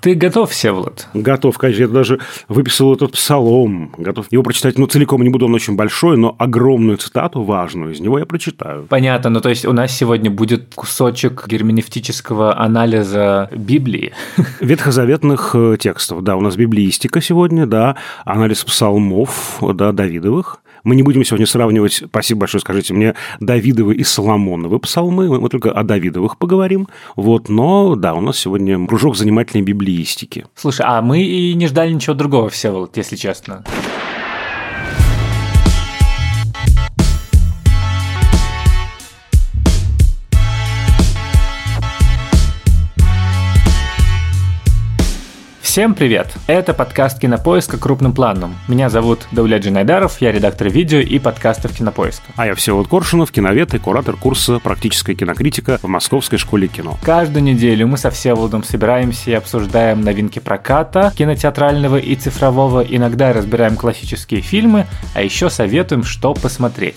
Ты готов, Всеволод? Готов, конечно. Я даже выписал этот псалом. Готов его прочитать, ну, целиком не буду, он очень большой, но огромную цитату важную из него я прочитаю. Понятно. Ну, то есть у нас сегодня будет кусочек герменевтического анализа Библии. Ветхозаветных э, текстов, да. У нас библиистика сегодня, да. Анализ псалмов, да, Давидовых. Мы не будем сегодня сравнивать, спасибо большое, скажите мне, Давидовы и Соломоновы псалмы, мы только о Давидовых поговорим. Вот, но да, у нас сегодня кружок занимательной библиистики. Слушай, а мы и не ждали ничего другого, Всеволод, если честно. Всем привет! Это подкаст Кинопоиска крупным планом. Меня зовут Дауля Джинайдаров, я редактор видео и подкастов Кинопоиска. А я Всеволод Коршунов, киновед и куратор курса «Практическая кинокритика» в Московской школе кино. Каждую неделю мы со Всеволодом собираемся и обсуждаем новинки проката, кинотеатрального и цифрового, иногда разбираем классические фильмы, а еще советуем, что посмотреть.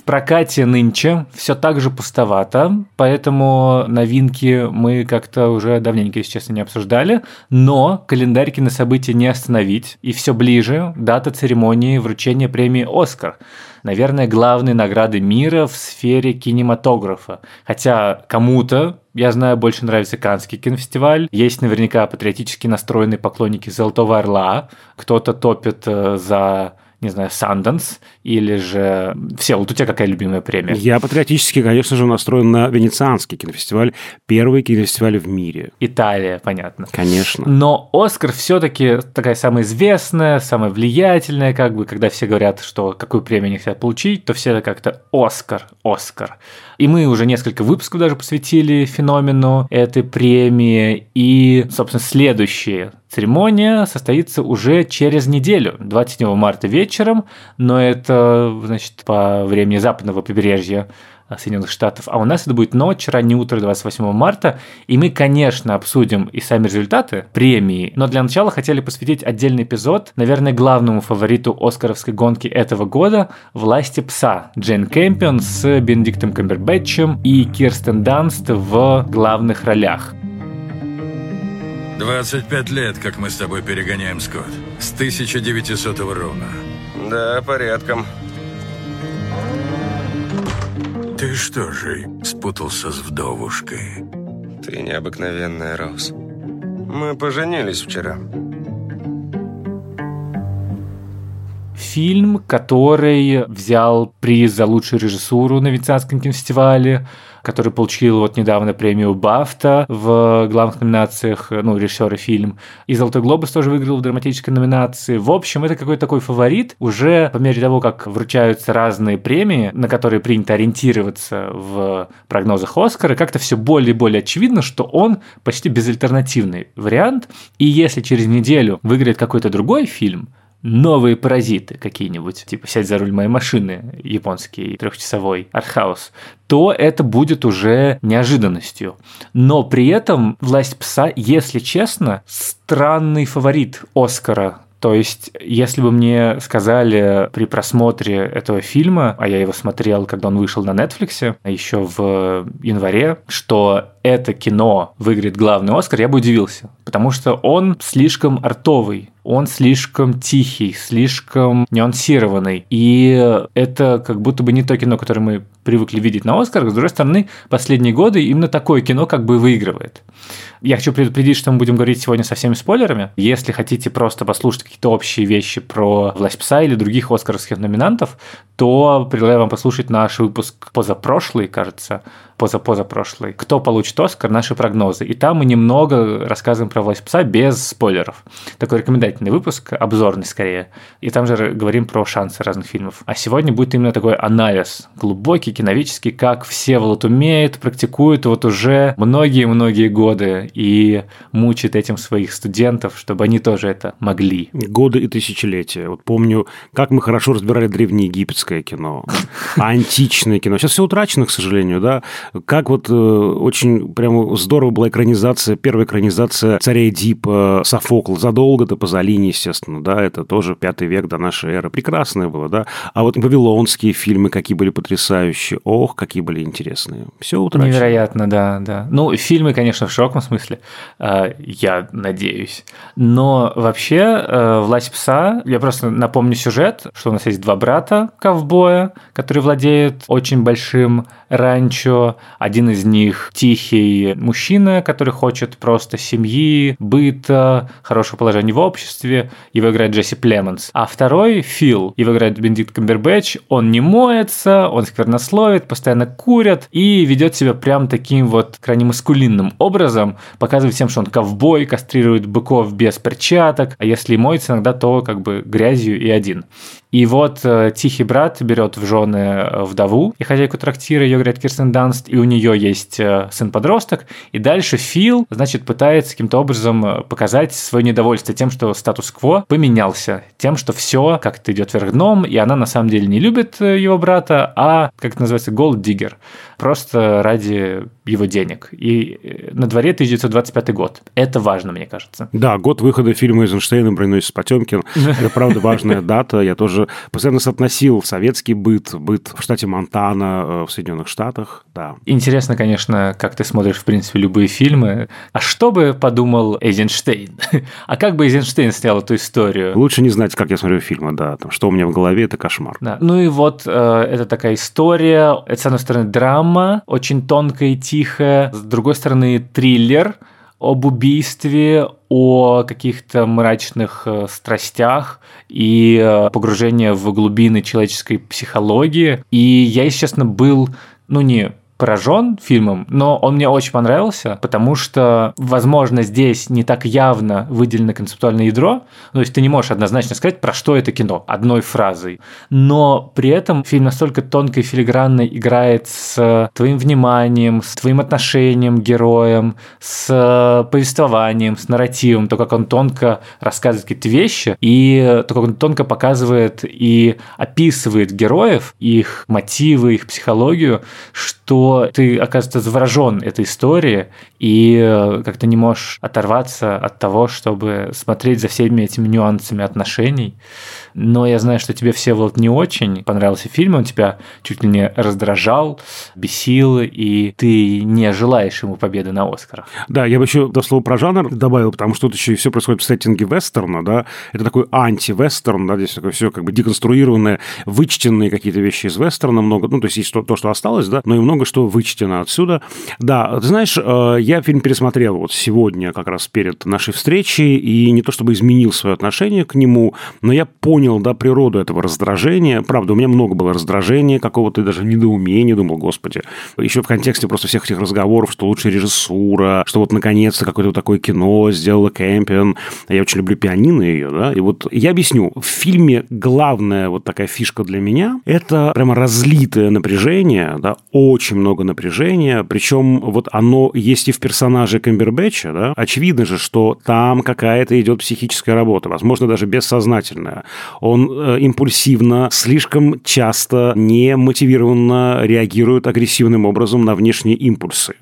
В прокате нынче все так же пустовато, поэтому новинки мы как-то уже давненько, если честно, не обсуждали. Но календарь кинособытий не остановить, и все ближе дата церемонии вручения премии «Оскар» наверное, главной награды мира в сфере кинематографа. Хотя кому-то, я знаю, больше нравится Каннский кинофестиваль. Есть наверняка патриотически настроенные поклонники «Золотого орла». Кто-то топит э, за не знаю, Санденс или же... Все, вот у тебя какая любимая премия? Я патриотически, конечно же, настроен на Венецианский кинофестиваль, первый кинофестиваль в мире. Италия, понятно. Конечно. Но Оскар все-таки такая самая известная, самая влиятельная, как бы, когда все говорят, что какую премию они хотят получить, то все это как-то Оскар, Оскар. И мы уже несколько выпусков даже посвятили феномену этой премии. И, собственно, следующая церемония состоится уже через неделю, 27 марта вечером, но это, значит, по времени западного побережья Соединенных Штатов, а у нас это будет ночь, раннее утро 28 марта, и мы, конечно, обсудим и сами результаты премии, но для начала хотели посвятить отдельный эпизод, наверное, главному фавориту Оскаровской гонки этого года «Власти пса» Джейн Кэмпион с Бенедиктом Камбербэтчем и Кирстен Данст в главных ролях. 25 лет, как мы с тобой перегоняем, Скотт. С 1900 ровно. Да, порядком. Ты что же, спутался с вдовушкой? Ты необыкновенная, Роуз. Мы поженились вчера. Фильм, который взял приз за лучшую режиссуру на Венецианском кинофестивале, который получил вот недавно премию Бафта в главных номинациях, ну, режиссер и фильм. И «Золотой глобус» тоже выиграл в драматической номинации. В общем, это какой-то такой фаворит. Уже по мере того, как вручаются разные премии, на которые принято ориентироваться в прогнозах Оскара, как-то все более и более очевидно, что он почти безальтернативный вариант. И если через неделю выиграет какой-то другой фильм, новые паразиты какие-нибудь, типа «Сядь за руль моей машины», японский трехчасовой артхаус, то это будет уже неожиданностью. Но при этом «Власть пса», если честно, странный фаворит Оскара то есть, если бы мне сказали при просмотре этого фильма, а я его смотрел, когда он вышел на Netflix еще в январе, что это кино выиграет главный Оскар, я бы удивился. Потому что он слишком артовый, он слишком тихий, слишком нюансированный. И это как будто бы не то кино, которое мы привыкли видеть на Оскарах. С другой стороны, последние годы именно такое кино как бы выигрывает. Я хочу предупредить, что мы будем говорить сегодня со всеми спойлерами. Если хотите просто послушать какие-то общие вещи про «Власть пса» или других оскаровских номинантов, то предлагаю вам послушать наш выпуск позапрошлый, кажется, позапозапрошлый. Кто получит Оскар? Наши прогнозы. И там мы немного рассказываем про «Власть пса» без спойлеров. Такой рекомендательный выпуск, обзорный скорее. И там же говорим про шансы разных фильмов. А сегодня будет именно такой анализ, глубокий, киновический, как все Всеволод умеет, практикует вот уже многие-многие годы и мучает этим своих студентов, чтобы они тоже это могли. Годы и тысячелетия. Вот помню, как мы хорошо разбирали древнеегипетское кино, античное кино. Сейчас все утрачено, к сожалению, да. Как вот э, очень прямо здорово была экранизация, первая экранизация царя Эдипа, Софокла, задолго до Пазолини, естественно, да, это тоже пятый век до нашей эры. Прекрасное было, да. А вот вавилонские фильмы какие были потрясающие. Ох, какие были интересные. Все утрачено. Невероятно, да, да. Ну, фильмы, конечно, в широком смысле, э, я надеюсь. Но вообще, э, «Власть пса», я просто напомню сюжет, что у нас есть два брата ковбоя, которые владеют очень большим ранчо. Один из них тихий мужчина, который хочет просто семьи, быта, хорошего положения в обществе. Его играет Джесси Племонс. А второй Фил. Его играет Бендикт Камбербэтч. Он не моется, он сквернословит, постоянно курит и ведет себя прям таким вот крайне маскулинным образом, показывает всем, что он ковбой, кастрирует быков без перчаток, а если и моется иногда, то как бы грязью и один. И вот э, тихий брат берет в жены э, вдову и хозяйку трактира, ее играет Кирстен Данст, и у нее есть э, сын-подросток. И дальше Фил, значит, пытается каким-то образом показать свое недовольство тем, что статус-кво поменялся, тем, что все как-то идет вверх дном, и она на самом деле не любит его брата, а, как это называется, голд-диггер, просто ради его денег. И на дворе 1925 год. Это важно, мне кажется. Да, год выхода фильма Эйзенштейна «Броненосец Потемкин». Это, правда, важная дата. Я тоже постоянно соотносил советский быт, быт в штате Монтана, э, в Соединенных Штатах, да. Интересно, конечно, как ты смотришь, в принципе, любые фильмы. А что бы подумал Эйзенштейн? А как бы Эйзенштейн снял эту историю? Лучше не знать, как я смотрю фильмы, да. Там, что у меня в голове, это кошмар. Да. Ну и вот э, это такая история. Это, с одной стороны, драма, очень тонкая и тихая. С другой стороны, триллер об убийстве, о каких-то мрачных э, страстях и э, погружение в глубины человеческой психологии. И я, если честно, был, ну не поражен фильмом, но он мне очень понравился, потому что, возможно, здесь не так явно выделено концептуальное ядро, то есть ты не можешь однозначно сказать, про что это кино, одной фразой. Но при этом фильм настолько тонко и филигранно играет с твоим вниманием, с твоим отношением к героям, с повествованием, с нарративом, то, как он тонко рассказывает какие-то вещи, и то, как он тонко показывает и описывает героев, их мотивы, их психологию, что ты, оказывается, заворожен этой историей и э, как-то не можешь оторваться от того, чтобы смотреть за всеми этими нюансами отношений но я знаю, что тебе, все вот не очень понравился фильм, он тебя чуть ли не раздражал, бесил, и ты не желаешь ему победы на Оскарах. Да, я бы еще до слова про жанр добавил, потому что тут еще и все происходит в сеттинге вестерна, да, это такой анти-вестерн, да, здесь такое все как бы деконструированное, вычтенные какие-то вещи из вестерна много, ну, то есть есть то, то, что осталось, да, но и много что вычтено отсюда. Да, ты знаешь, э, я фильм пересмотрел вот сегодня, как раз перед нашей встречей, и не то чтобы изменил свое отношение к нему, но я понял, понял, да, природу этого раздражения. Правда, у меня много было раздражения, какого-то даже недоумения, думал, господи. Еще в контексте просто всех этих разговоров, что лучше режиссура, что вот наконец-то какое-то такое кино сделала Кэмпион. Я очень люблю пианино ее, да. И вот я объясню. В фильме главная вот такая фишка для меня – это прямо разлитое напряжение, да, очень много напряжения. Причем вот оно есть и в персонаже Камбербэтча, да. Очевидно же, что там какая-то идет психическая работа, возможно, даже бессознательная он э, импульсивно, слишком часто немотивированно реагирует агрессивным образом на внешние импульсы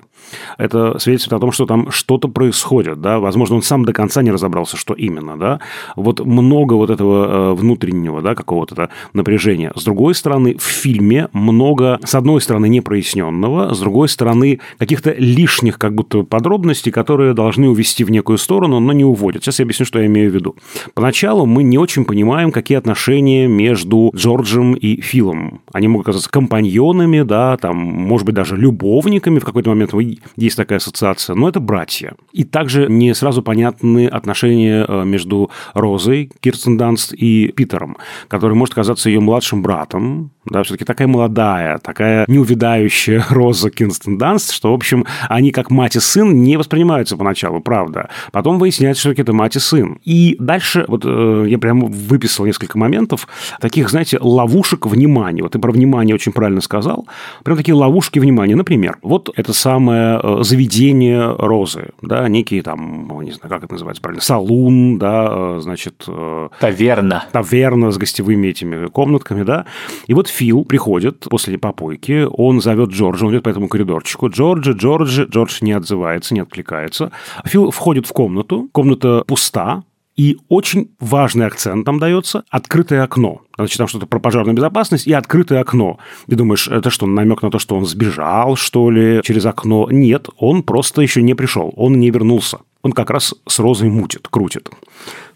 это свидетельствует о том, что там что-то происходит, да, возможно, он сам до конца не разобрался, что именно, да, вот много вот этого э, внутреннего, да, какого-то напряжения. С другой стороны, в фильме много, с одной стороны, непроясненного, с другой стороны, каких-то лишних как будто подробностей, которые должны увести в некую сторону, но не уводят. Сейчас я объясню, что я имею в виду. Поначалу мы не очень понимаем, какие отношения между Джорджем и Филом. Они могут оказаться компаньонами, да, там, может быть, даже любовниками в какой-то момент. Мы есть такая ассоциация, но это братья. И также не сразу понятны отношения э, между Розой, Кирстен Данст и Питером, который может казаться ее младшим братом, да, все-таки такая молодая, такая неувидающая Роза Кирстен Данст, что, в общем, они как мать и сын не воспринимаются поначалу, правда. Потом выясняется, что это мать и сын. И дальше, вот э, я прямо выписал несколько моментов, таких, знаете, ловушек внимания. Вот ты про внимание очень правильно сказал. Прям такие ловушки внимания. Например, вот это самое э, заведение розы, да, некий там, не знаю, как это называется правильно, салун, да, э, значит... э, Таверна. таверна с гостевыми этими комнатками, да. И вот Фил приходит после попойки, он зовет Джорджа, он идет по этому коридорчику. Джорджи, Джорджи, Джордж не отзывается, не откликается. Фил входит в комнату, комната пуста, и очень важный акцент там дается – открытое окно. Значит, там что-то про пожарную безопасность и открытое окно. Ты думаешь, это что, намек на то, что он сбежал, что ли, через окно? Нет, он просто еще не пришел, он не вернулся. Он как раз с розой мутит, крутит.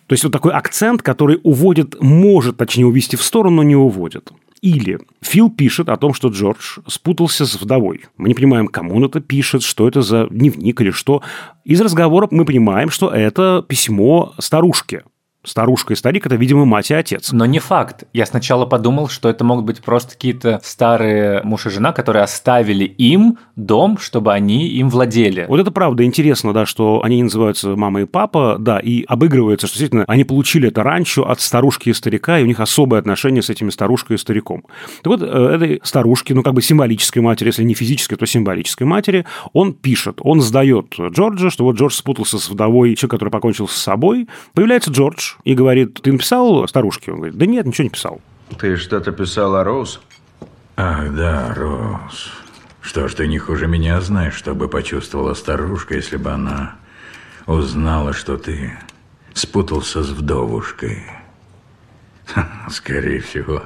То есть вот такой акцент, который уводит, может, точнее, увести в сторону, но не уводит. Или Фил пишет о том, что Джордж спутался с вдовой. Мы не понимаем, кому он это пишет, что это за дневник или что. Из разговора мы понимаем, что это письмо старушке. Старушка и старик – это, видимо, мать и отец. Но не факт. Я сначала подумал, что это могут быть просто какие-то старые муж и жена, которые оставили им дом, чтобы они им владели. Вот это правда интересно, да, что они не называются мама и папа, да, и обыгрывается, что действительно они получили это ранчо от старушки и старика, и у них особое отношение с этими старушкой и стариком. Так вот, э, этой старушке, ну, как бы символической матери, если не физической, то символической матери, он пишет, он сдает Джорджа, что вот Джордж спутался с вдовой, человек, который покончил с собой. Появляется Джордж и говорит, ты написал старушке? Он говорит, да нет, ничего не писал. Ты что-то писал о Роуз? Ах, да, Роуз. Что ж, ты не хуже меня знаешь, что бы почувствовала старушка, если бы она узнала, что ты спутался с вдовушкой. Скорее всего,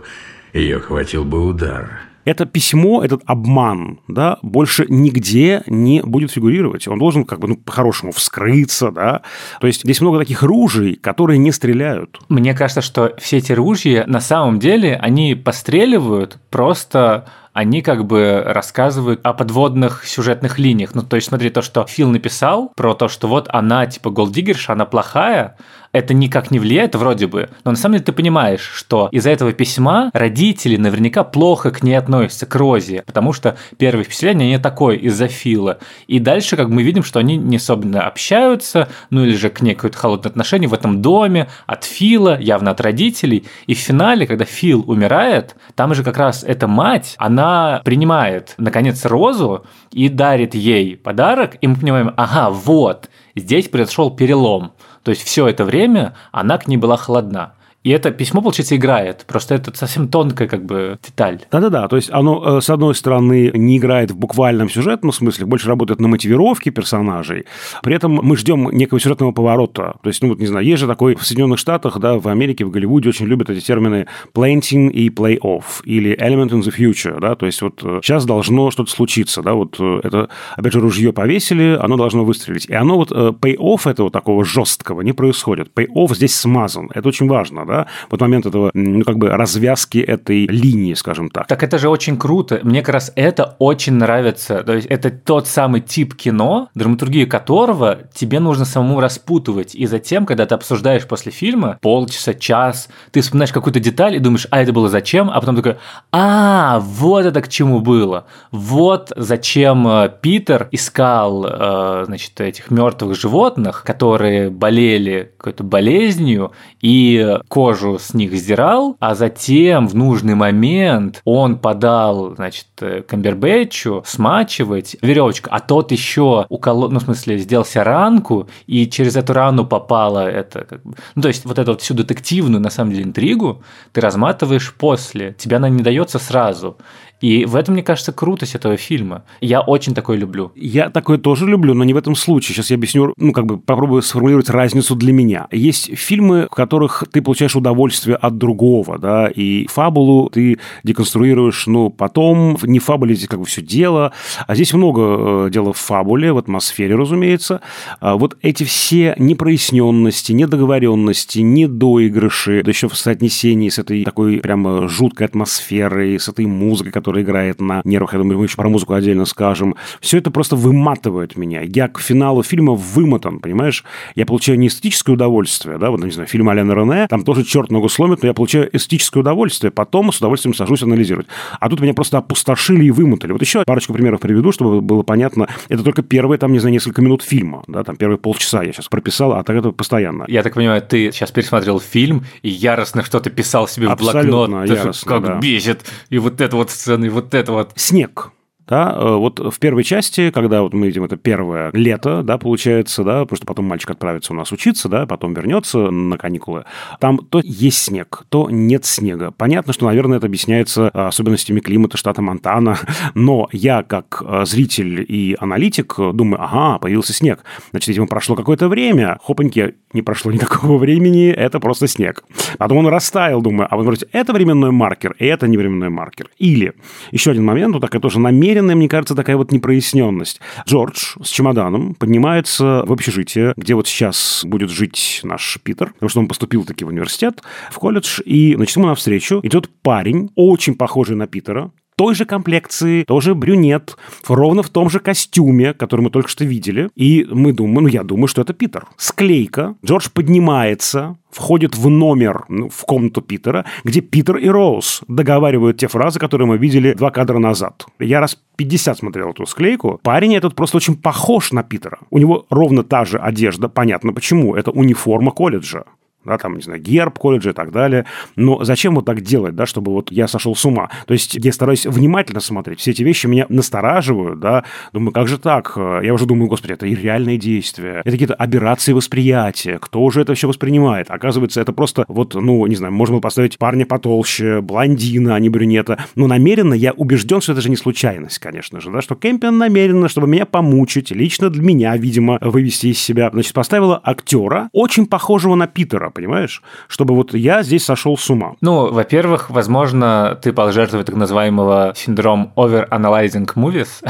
ее хватил бы удар. Это письмо, этот обман, да, больше нигде не будет фигурировать. Он должен, как бы, ну, по-хорошему вскрыться, да. То есть здесь много таких ружей, которые не стреляют. Мне кажется, что все эти ружья на самом деле, они постреливают просто они как бы рассказывают о подводных сюжетных линиях. Ну, то есть, смотри, то, что Фил написал про то, что вот она, типа, голдиггерша, она плохая, это никак не влияет вроде бы, но на самом деле ты понимаешь, что из-за этого письма родители наверняка плохо к ней относятся, к Розе, потому что первое впечатление не такое из-за Фила. И дальше как мы видим, что они не особенно общаются, ну или же к ней какое-то холодное отношение в этом доме от Фила, явно от родителей. И в финале, когда Фил умирает, там же как раз эта мать, она принимает, наконец, Розу и дарит ей подарок, и мы понимаем, ага, вот, здесь произошел перелом. То есть все это время она к ней была холодна. И это письмо, получается, играет. Просто это совсем тонкая как бы деталь. Да-да-да, то есть оно, э, с одной стороны, не играет в буквальном сюжетном смысле, больше работает на мотивировке персонажей, при этом мы ждем некого сюжетного поворота. То есть, ну вот, не знаю, есть же такой в Соединенных Штатах, да, в Америке, в Голливуде очень любят эти термины planting и play-off, или element in the future, да, то есть вот э, сейчас должно что-то случиться, да, вот э, это, опять же, ружье повесили, оно должно выстрелить. И оно вот, pay-off этого такого жесткого не происходит. Pay-off здесь смазан, это очень важно, да, вот момент этого, ну, как бы развязки этой линии, скажем так. Так это же очень круто. Мне как раз это очень нравится. То есть это тот самый тип кино, драматургию которого тебе нужно самому распутывать. И затем, когда ты обсуждаешь после фильма полчаса, час, ты вспоминаешь какую-то деталь и думаешь, а это было зачем? А потом такой, а, вот это к чему было. Вот зачем э, Питер искал, э, значит, этих мертвых животных, которые болели какой-то болезнью, и кожу с них сдирал, а затем в нужный момент он подал, значит, э, Камбербэтчу смачивать веревочку, а тот еще уколол, ну, в смысле, сделал себе ранку, и через эту рану попала это, как бы, ну, то есть вот эту вот всю детективную, на самом деле, интригу ты разматываешь после, тебе она не дается сразу. И в этом, мне кажется, крутость этого фильма. Я очень такое люблю. Я такое тоже люблю, но не в этом случае. Сейчас я объясню, ну, как бы попробую сформулировать разницу для меня. Есть фильмы, в которых ты получаешь удовольствие от другого, да, и фабулу ты деконструируешь, ну, потом, не фабуле здесь как бы все дело, а здесь много э, дела в фабуле, в атмосфере, разумеется. А вот эти все непроясненности, недоговоренности, недоигрыши, да еще в соотнесении с этой такой прямо жуткой атмосферой, с этой музыкой, которая играет на нервах, я думаю, мы еще про музыку отдельно скажем. Все это просто выматывает меня. Я к финалу фильма вымотан, понимаешь? Я получаю не эстетическое удовольствие, да, вот, не знаю, фильм Алена Рене, там тоже черт ногу сломит, но я получаю эстетическое удовольствие, потом с удовольствием сажусь анализировать. А тут меня просто опустошили и вымотали. Вот еще парочку примеров приведу, чтобы было понятно. Это только первые, там, не знаю, несколько минут фильма, да, там первые полчаса я сейчас прописал, а так это постоянно. Я так понимаю, ты сейчас пересмотрел фильм и яростно что-то писал себе в Абсолютно блокнот. яростно, как да. бесит. И вот это вот сцены, и вот это вот. Снег. Да, э, вот в первой части, когда вот мы видим это первое лето, да, получается, да, потому что потом мальчик отправится у нас учиться, да, потом вернется на каникулы, там то есть снег, то нет снега. Понятно, что, наверное, это объясняется э, особенностями климата штата Монтана, но я, как э, зритель и аналитик, думаю, ага, появился снег. Значит, видимо, прошло какое-то время, хопаньки, не прошло никакого времени, это просто снег. Потом он растаял, думаю, а вот вроде это временной маркер, и это не временной маркер. Или еще один момент, вот такая тоже намеренная, мне кажется, такая вот непроясненность. Джордж с чемоданом поднимается в общежитие, где вот сейчас будет жить наш Питер, потому что он поступил таки в университет, в колледж, и, значит, ему навстречу идет парень, очень похожий на Питера, той же комплекции, тоже брюнет, ровно в том же костюме, который мы только что видели. И мы думаем, ну, я думаю, что это Питер. Склейка. Джордж поднимается, входит в номер, ну, в комнату Питера, где Питер и Роуз договаривают те фразы, которые мы видели два кадра назад. Я раз 50 смотрел эту склейку. Парень этот просто очень похож на Питера. У него ровно та же одежда. Понятно почему. Это униформа колледжа да, там, не знаю, герб колледжа и так далее. Но зачем вот так делать, да, чтобы вот я сошел с ума? То есть я стараюсь внимательно смотреть. Все эти вещи меня настораживают, да. Думаю, как же так? Я уже думаю, господи, это и реальные действия. Это какие-то аберрации восприятия. Кто уже это все воспринимает? Оказывается, это просто вот, ну, не знаю, можно было поставить парня потолще, блондина, а не брюнета. Но намеренно я убежден, что это же не случайность, конечно же, да, что Кемпион намеренно, чтобы меня помучить, лично для меня, видимо, вывести из себя, значит, поставила актера, очень похожего на Питера, понимаешь? Чтобы вот я здесь сошел с ума. Ну, во-первых, возможно, ты пал жертвой так называемого синдром over-analyzing movies,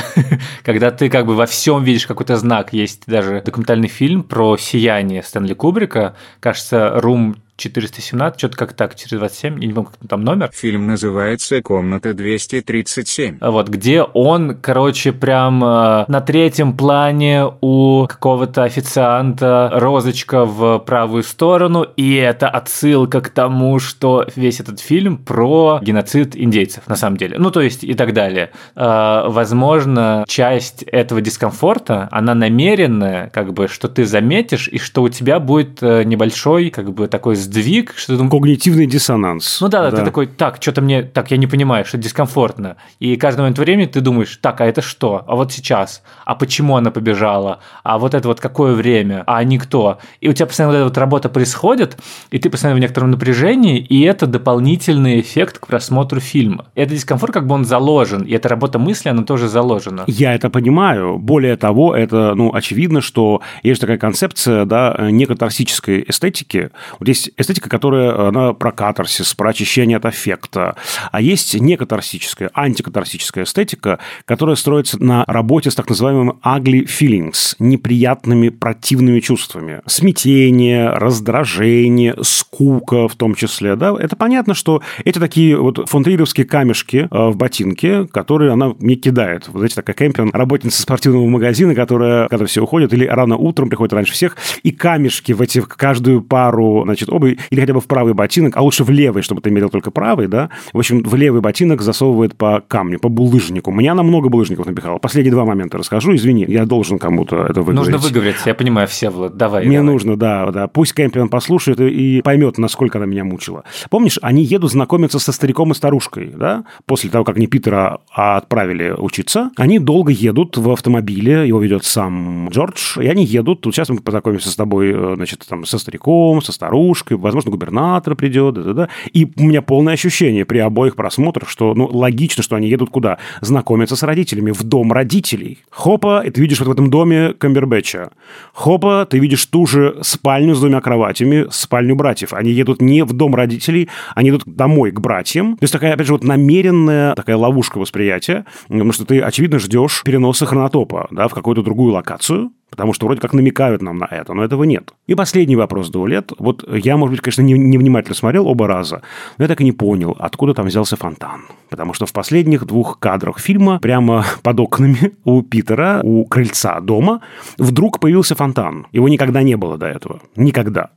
когда ты как бы во всем видишь какой-то знак. Есть даже документальный фильм про сияние Стэнли Кубрика, кажется, Room 417, что-то как так, 427, я не помню, как там номер. Фильм называется «Комната 237». Вот, где он, короче, прям э, на третьем плане у какого-то официанта розочка в правую сторону, и это отсылка к тому, что весь этот фильм про геноцид индейцев, на самом деле. Ну, то есть и так далее. Э, возможно, часть этого дискомфорта, она намеренная, как бы, что ты заметишь, и что у тебя будет э, небольшой, как бы, такой сдвиг, что ты... Когнитивный диссонанс. Ну да, да, ты такой, так, что-то мне, так, я не понимаю, что дискомфортно. И каждый момент времени ты думаешь, так, а это что? А вот сейчас? А почему она побежала? А вот это вот какое время? А никто? И у тебя постоянно вот эта вот работа происходит, и ты постоянно в некотором напряжении, и это дополнительный эффект к просмотру фильма. И этот дискомфорт как бы он заложен, и эта работа мысли, она тоже заложена. Я это понимаю. Более того, это, ну, очевидно, что есть такая концепция, да, некатарсической эстетики. Вот есть эстетика, которая, она про катарсис, про очищение от аффекта. А есть некатарсическая, антикатарсическая эстетика, которая строится на работе с так называемыми ugly feelings, неприятными, противными чувствами. Смятение, раздражение, скука в том числе. Да? Это понятно, что эти такие вот фонтрировские камешки э, в ботинке, которые она мне кидает. Вот знаете, такая кемпинг, работница спортивного магазина, которая, когда все уходят, или рано утром приходит раньше всех, и камешки в эти в каждую пару, значит, обуви или хотя бы в правый ботинок, а лучше в левый, чтобы ты мерил только правый, да, в общем, в левый ботинок засовывает по камню, по булыжнику. Меня на много булыжников напихало. Последние два момента расскажу, извини, я должен кому-то это выговорить. Нужно выговорить, я понимаю, все, Влад, давай. Мне давай. нужно, да, да. Пусть Кэмпион послушает и поймет, насколько она меня мучила. Помнишь, они едут знакомиться со стариком и старушкой, да, после того, как не Питера а отправили учиться. Они долго едут в автомобиле, его ведет сам Джордж, и они едут, тут сейчас мы познакомимся с тобой, э, значит, там, со стариком, со старушкой, возможно, губернатор придет, да, да, да. И у меня полное ощущение при обоих просмотрах, что, ну, логично, что они едут куда? Знакомиться с родителями, в дом родителей. Хопа, и ты видишь вот в этом доме Камбербэтча. Хопа, ты видишь ту же спальню с двумя кроватями, спальню братьев. Они едут не в дом родителей, они идут домой к братьям. То есть такая, опять же, вот намеренная такая ловушка восприятия, потому что ты, очевидно, ждешь переноса хронотопа, да, в какую-то другую локацию, Потому что вроде как намекают нам на это, но этого нет. И последний вопрос до лет. Вот я, может быть, конечно, невнимательно не смотрел оба раза, но я так и не понял, откуда там взялся фонтан. Потому что в последних двух кадрах фильма прямо под окнами у Питера, у крыльца дома, вдруг появился фонтан. Его никогда не было до этого. Никогда.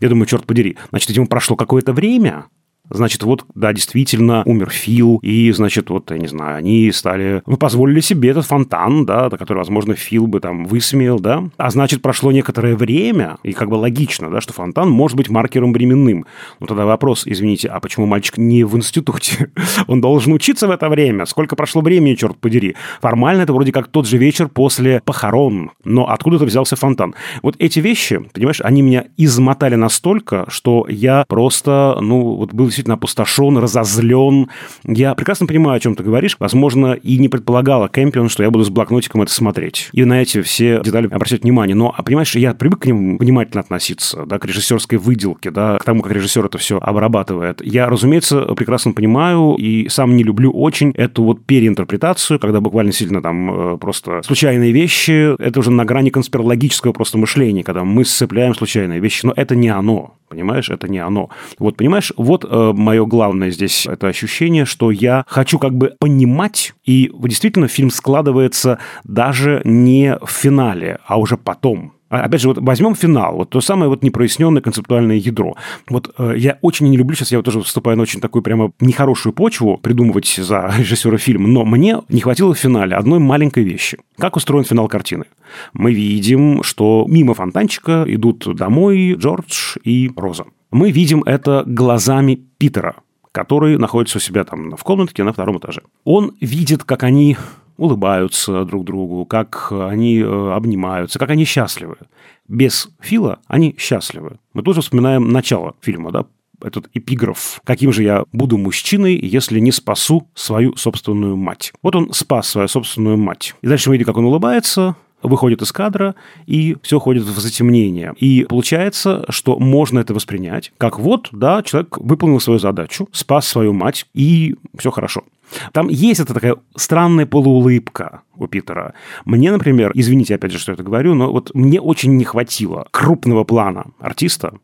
Я думаю, черт подери, значит, этому прошло какое-то время, Значит, вот, да, действительно, умер Фил, и, значит, вот, я не знаю, они стали, ну, позволили себе этот фонтан, да, который, возможно, Фил бы там высмеял, да, а значит, прошло некоторое время, и как бы логично, да, что фонтан может быть маркером временным. Ну, тогда вопрос, извините, а почему мальчик не в институте? Он должен учиться в это время? Сколько прошло времени, черт подери? Формально это вроде как тот же вечер после похорон, но откуда-то взялся фонтан. Вот эти вещи, понимаешь, они меня измотали настолько, что я просто, ну, вот был действительно опустошен, разозлен. Я прекрасно понимаю, о чем ты говоришь. Возможно, и не предполагала Кэмпион, что я буду с блокнотиком это смотреть. И на эти все детали обращать внимание. Но, а понимаешь, я привык к ним внимательно относиться, да, к режиссерской выделке, да, к тому, как режиссер это все обрабатывает. Я, разумеется, прекрасно понимаю и сам не люблю очень эту вот переинтерпретацию, когда буквально сильно там э, просто случайные вещи, это уже на грани конспирологического просто мышления, когда мы сцепляем случайные вещи, но это не оно понимаешь, это не оно. Вот, понимаешь, вот э, мое главное здесь это ощущение, что я хочу как бы понимать, и действительно фильм складывается даже не в финале, а уже потом. А, опять же, вот возьмем финал, вот то самое вот непроясненное концептуальное ядро. Вот э, я очень не люблю, сейчас я вот тоже вступаю на очень такую прямо нехорошую почву придумывать за режиссера фильма, но мне не хватило в финале одной маленькой вещи. Как устроен финал картины? Мы видим, что мимо фонтанчика идут домой Джордж и Роза. Мы видим это глазами Питера, который находится у себя там в комнатке на втором этаже. Он видит, как они улыбаются друг другу, как они э, обнимаются, как они счастливы. Без Фила они счастливы. Мы тоже вспоминаем начало фильма, да, этот эпиграф. Каким же я буду мужчиной, если не спасу свою собственную мать? Вот он спас свою собственную мать. И дальше мы видим, как он улыбается, выходит из кадра, и все ходит в затемнение. И получается, что можно это воспринять, как вот, да, человек выполнил свою задачу, спас свою мать, и все хорошо. Там есть эта такая странная полуулыбка у Питера. Мне, например, извините опять же, что я это говорю, но вот мне очень не хватило крупного плана артиста,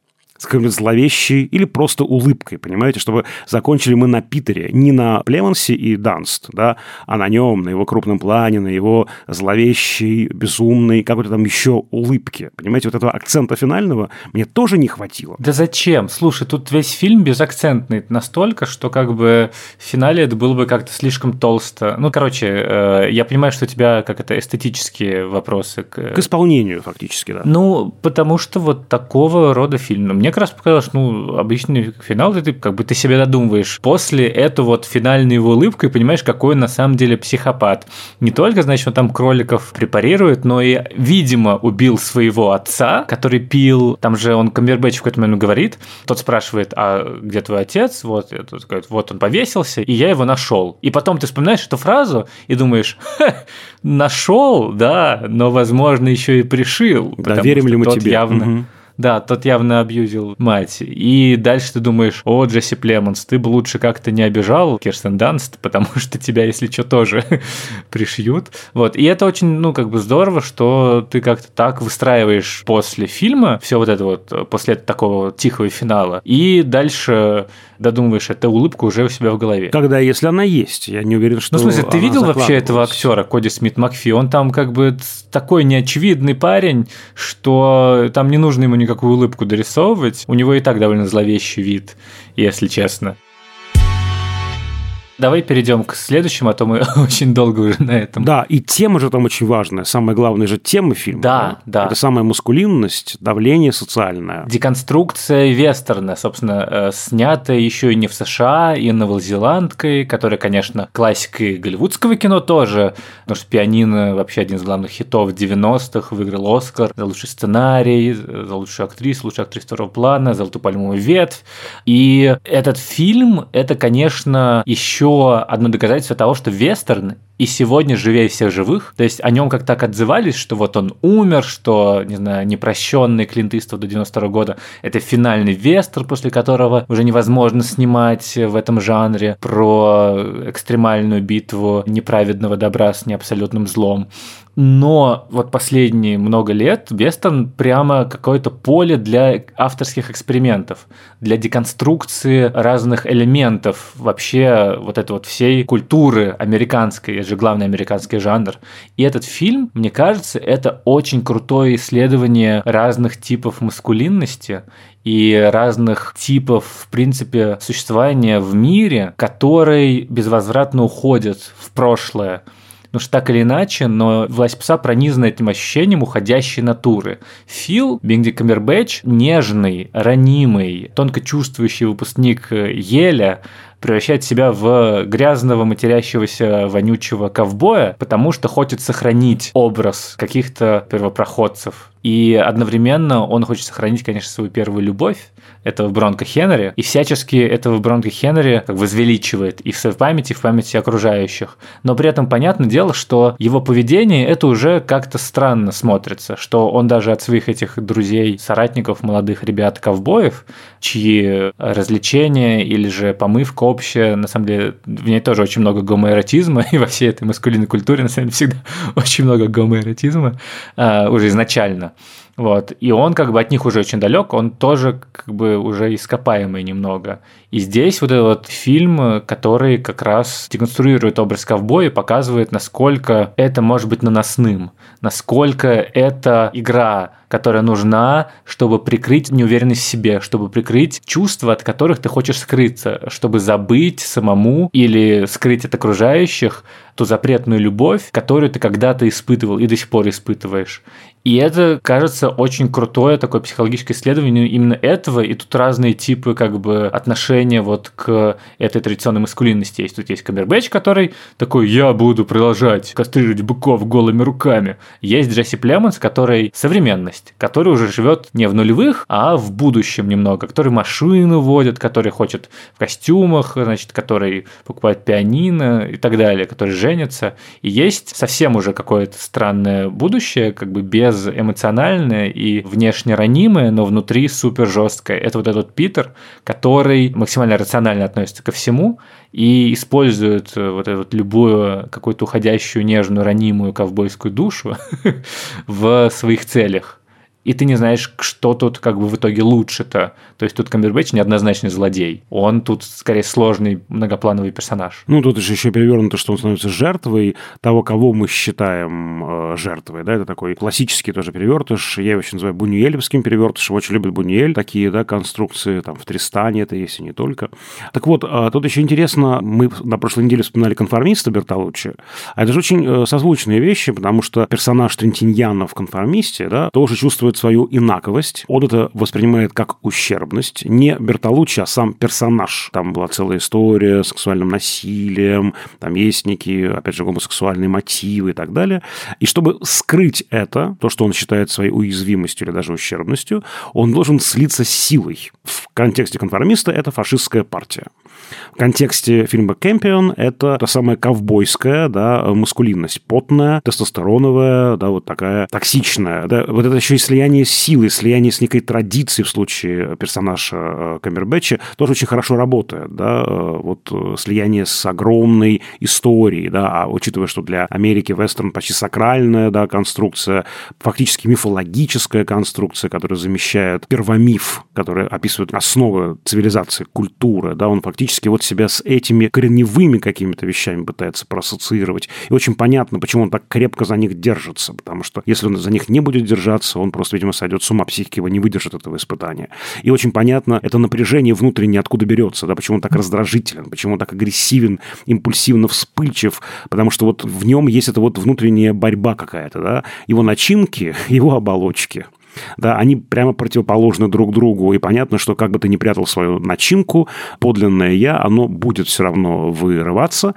с какой-нибудь зловещей или просто улыбкой, понимаете, чтобы закончили мы на Питере, не на Племонсе и Данст, да, а на нем, на его крупном плане, на его зловещей, безумной, какой-то там еще улыбке. Понимаете, вот этого акцента финального мне тоже не хватило. Да зачем? Слушай, тут весь фильм безакцентный настолько, что как бы в финале это было бы как-то слишком толсто. Ну, короче, э, я понимаю, что у тебя как это эстетические вопросы к... К исполнению, фактически, да. Ну, потому что вот такого рода фильм. Ну, мне мне как раз показалось, ну, обычный финал, ты как бы ты себе додумываешь. После эту вот финальную его улыбку и понимаешь, какой он на самом деле психопат. Не только, значит, он там кроликов препарирует, но и, видимо, убил своего отца, который пил. Там же он Камбербэтч в какой-то момент говорит, тот спрашивает, а где твой отец? Вот, тот говорит, вот он повесился, и я его нашел. И потом ты вспоминаешь эту фразу и думаешь, нашел, да, но, возможно, еще и пришил. Да, верим ли мы тебе? Явно, угу да, тот явно абьюзил мать. И дальше ты думаешь, о, Джесси Племонс, ты бы лучше как-то не обижал Кирстен Данст, потому что тебя, если что, тоже пришьют. Вот. И это очень, ну, как бы здорово, что ты как-то так выстраиваешь после фильма все вот это вот, после такого тихого финала. И дальше додумываешь эту улыбку уже у себя в голове. Когда, если она есть, я не уверен, что Ну, в смысле, ты видел вообще этого актера, Коди Смит Макфи? Он там как бы такой неочевидный парень, что там не нужно ему никакую улыбку дорисовывать. У него и так довольно зловещий вид, если честно. Давай перейдем к следующему, а то мы очень долго уже на этом. Да, и тема же там очень важная. Самая главная же тема фильма. Да, да. Это самая мускулинность, давление социальное. Деконструкция вестерна, собственно, э, снятая еще и не в США, и новозеландкой, которая, конечно, классика голливудского кино тоже, потому что «Пианино» вообще один из главных хитов 90-х, выиграл Оскар за лучший сценарий, за лучшую актрису, лучшую актрису второго плана, золотую пальмовую ветвь. И этот фильм, это, конечно, еще одно доказательство того, что вестерн и сегодня живее всех живых. То есть о нем как так отзывались, что вот он умер, что, не знаю, непрощенный Клинт Иствуд до 92 года – это финальный вестер, после которого уже невозможно снимать в этом жанре про экстремальную битву неправедного добра с неабсолютным злом. Но вот последние много лет вестерн прямо какое-то поле для авторских экспериментов, для деконструкции разных элементов вообще вот этой вот всей культуры американской же главный американский жанр. И этот фильм, мне кажется, это очень крутое исследование разных типов маскулинности и разных типов, в принципе, существования в мире, который безвозвратно уходит в прошлое. Потому что так или иначе, но власть пса пронизана этим ощущением уходящей натуры. Фил, Бенди Камбербэтч, нежный, ранимый, тонко чувствующий выпускник Еля, превращает себя в грязного, матерящегося, вонючего ковбоя, потому что хочет сохранить образ каких-то первопроходцев. И одновременно он хочет сохранить, конечно, свою первую любовь, этого Бронка Хенри, и всячески этого Бронка Хенри как возвеличивает и в своей памяти, и в памяти окружающих. Но при этом понятное дело, что его поведение это уже как-то странно смотрится, что он даже от своих этих друзей, соратников, молодых ребят, ковбоев, чьи развлечения или же помывка общая, на самом деле, в ней тоже очень много гомоэротизма, и во всей этой маскулинной культуре, на самом деле, всегда очень много гомоэротизма а, уже изначально. Вот. И он как бы от них уже очень далек, он тоже как бы уже ископаемый немного. И здесь вот этот вот фильм, который как раз деконструирует образ ковбоя и показывает, насколько это может быть наносным, насколько это игра, которая нужна, чтобы прикрыть неуверенность в себе, чтобы прикрыть чувства, от которых ты хочешь скрыться, чтобы забыть самому или скрыть от окружающих ту запретную любовь, которую ты когда-то испытывал и до сих пор испытываешь. И это, кажется, очень крутое такое психологическое исследование именно этого, и тут разные типы как бы отношения вот к этой традиционной маскулинности есть. Тут есть Камбербэтч, который такой, я буду продолжать кастрировать быков голыми руками. Есть Джесси Племонс, который современность, который уже живет не в нулевых, а в будущем немного, который машину водит, который хочет в костюмах, значит, который покупает пианино и так далее, который женится. И есть совсем уже какое-то странное будущее, как бы без безэмоциональное и внешне ранимое, но внутри супер жесткое. Это вот этот Питер, который максимально рационально относится ко всему и использует э, вот эту вот любую какую-то уходящую нежную ранимую ковбойскую душу в своих целях и ты не знаешь, что тут как бы в итоге лучше-то. То есть тут Камбербэтч неоднозначный злодей. Он тут скорее сложный многоплановый персонаж. Ну, тут же еще перевернуто, что он становится жертвой того, кого мы считаем э, жертвой. Да? Это такой классический тоже перевертыш. Я его еще называю бунюэлевским перевертышем. Очень любят Бунюэль. Такие да, конструкции там в Тристане это есть и не только. Так вот, э, тут еще интересно, мы на прошлой неделе вспоминали конформиста Бертолуччи. А это же очень э, созвучные вещи, потому что персонаж Трентиньяна в конформисте да, тоже чувствует чувствует свою инаковость. Он это воспринимает как ущербность. Не Бертолуччи, а сам персонаж. Там была целая история с сексуальным насилием, там есть некие, опять же, гомосексуальные мотивы и так далее. И чтобы скрыть это, то, что он считает своей уязвимостью или даже ущербностью, он должен слиться с силой. В контексте конформиста это фашистская партия. В контексте фильма «Кэмпион» это та самая ковбойская, да, маскулинность, потная, тестостероновая, да, вот такая токсичная. Да, вот это еще и слияние с силой, слияние с некой традицией в случае персонажа э, Камбербэтча тоже очень хорошо работает, да, э, вот э, слияние с огромной историей, да, а учитывая, что для Америки вестерн почти сакральная, да, конструкция, фактически мифологическая конструкция, которая замещает первомиф, который описывает основы цивилизации, культуры, да, он фактически фактически вот себя с этими корневыми какими-то вещами пытается проассоциировать. И очень понятно, почему он так крепко за них держится, потому что если он за них не будет держаться, он просто, видимо, сойдет с ума, психики его не выдержит этого испытания. И очень понятно, это напряжение внутреннее откуда берется, да, почему он так раздражителен, почему он так агрессивен, импульсивно вспыльчив, потому что вот в нем есть эта вот внутренняя борьба какая-то, да, его начинки, его оболочки – да, они прямо противоположны друг другу, и понятно, что как бы ты ни прятал свою начинку, подлинное «я», оно будет все равно вырываться,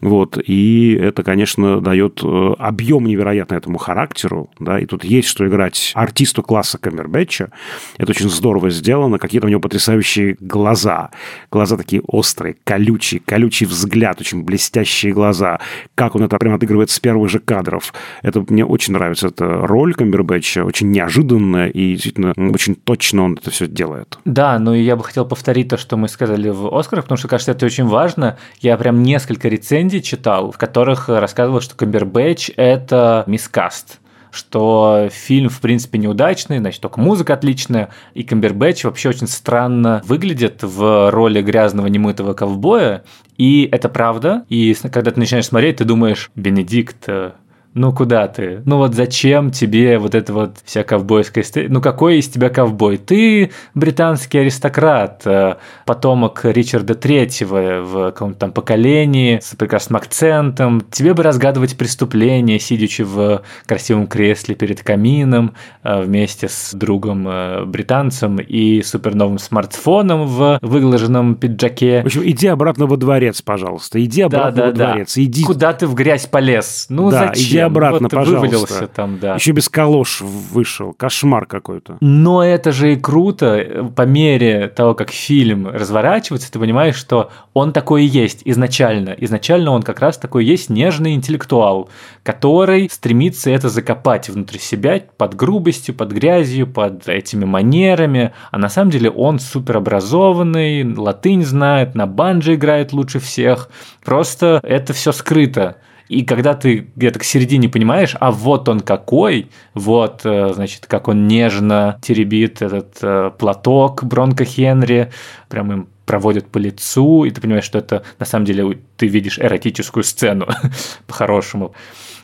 вот, и это, конечно, дает э, объем невероятный этому характеру, да, и тут есть что играть артисту класса Камбербэтча. Это очень здорово сделано, какие-то у него потрясающие глаза. Глаза такие острые, колючие, колючий взгляд, очень блестящие глаза. Как он это прям отыгрывает с первых же кадров. Это мне очень нравится эта роль Камбербэтча, очень неожиданная и действительно очень точно он это все делает. Да, ну и я бы хотел повторить то, что мы сказали в «Оскарах», потому что, кажется, это очень важно. Я прям несколько рецензий читал, в которых рассказывал, что Камбербэтч – это мискаст что фильм, в принципе, неудачный, значит, только музыка отличная, и Камбербэтч вообще очень странно выглядит в роли грязного немытого ковбоя, и это правда, и когда ты начинаешь смотреть, ты думаешь, Бенедикт э, ну куда ты? Ну вот зачем тебе вот это вот вся ковбойская история? Ну какой из тебя ковбой? Ты британский аристократ, э, потомок Ричарда Третьего в каком-то там поколении с прекрасным акцентом. Тебе бы разгадывать преступления, сидячи в красивом кресле перед камином э, вместе с другом э, британцем и суперновым смартфоном в выглаженном пиджаке. В общем, иди обратно во дворец, пожалуйста. Иди обратно да, да, во да. дворец. Иди. Куда ты в грязь полез? Ну да, зачем? Обратно, вот пожалуйста. там, да. Еще без калош вышел. Кошмар какой-то. Но это же и круто. По мере того, как фильм разворачивается, ты понимаешь, что он такой и есть изначально. Изначально он как раз такой есть нежный интеллектуал, который стремится это закопать внутри себя под грубостью, под грязью, под этими манерами. А на самом деле он суперобразованный, латынь знает, на банджи играет лучше всех. Просто это все скрыто. И когда ты где-то к середине понимаешь, а вот он какой, вот, э, значит, как он нежно теребит этот э, платок Бронко Хенри, прям им проводят по лицу, и ты понимаешь, что это на самом деле ты видишь эротическую сцену по-хорошему.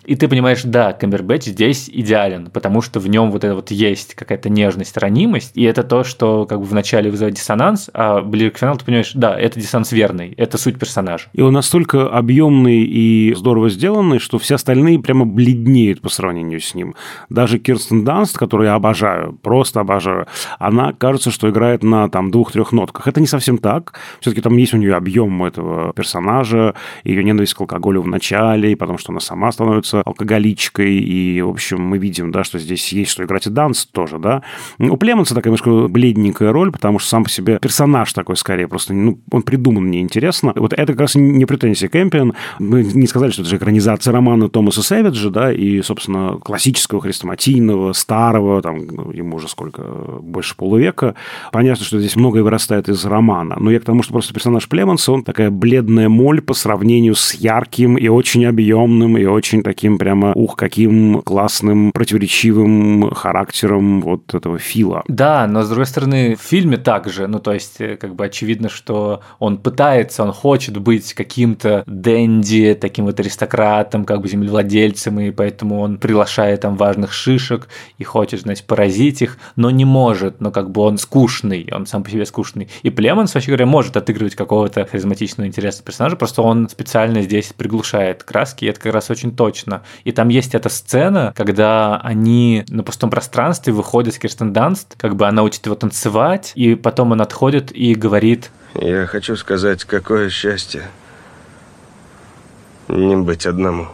И ты понимаешь, да, Камбербэтч здесь идеален, потому что в нем вот это вот есть какая-то нежность, ранимость, и это то, что как бы вначале вызывает диссонанс, а ближе к финалу ты понимаешь, да, это диссонанс верный, это суть персонажа. И он настолько объемный и здорово сделанный, что все остальные прямо бледнеют по сравнению с ним. Даже Кирстен Данст, которую я обожаю, просто обожаю, она кажется, что играет на там двух-трех нотках. Это не совсем так. Все-таки там есть у нее объем этого персонажа, ее ненависть к алкоголю в начале, и потом, что она сама становится алкоголичкой, и, в общем, мы видим, да, что здесь есть что играть и Данс тоже, да. У Племонса такая немножко бледненькая роль, потому что сам по себе персонаж такой скорее, просто, ну, он придуман мне интересно. Вот это как раз не претензия Кэмпион. Мы не сказали, что это же экранизация романа Томаса Сэвиджа, да, и, собственно, классического, хрестоматийного, старого, там, ну, ему уже сколько, больше полувека. Понятно, что здесь многое вырастает из романа, но я к тому, что просто персонаж Племонса, он такая бледная моль по сравнению с ярким и очень объемным, и очень таким таким прямо, ух, каким классным, противоречивым характером вот этого Фила. Да, но с другой стороны, в фильме также, ну то есть э, как бы очевидно, что он пытается, он хочет быть каким-то денди, таким вот аристократом, как бы землевладельцем, и поэтому он приглашает там важных шишек и хочет, значит, поразить их, но не может, но как бы он скучный, он сам по себе скучный. И Племонс, вообще говоря, может отыгрывать какого-то харизматичного, интересного персонажа, просто он специально здесь приглушает краски, и это как раз очень точно точно. И там есть эта сцена, когда они на пустом пространстве выходят с Кирстен Данст, как бы она учит его танцевать, и потом он отходит и говорит... Я хочу сказать, какое счастье не быть одному.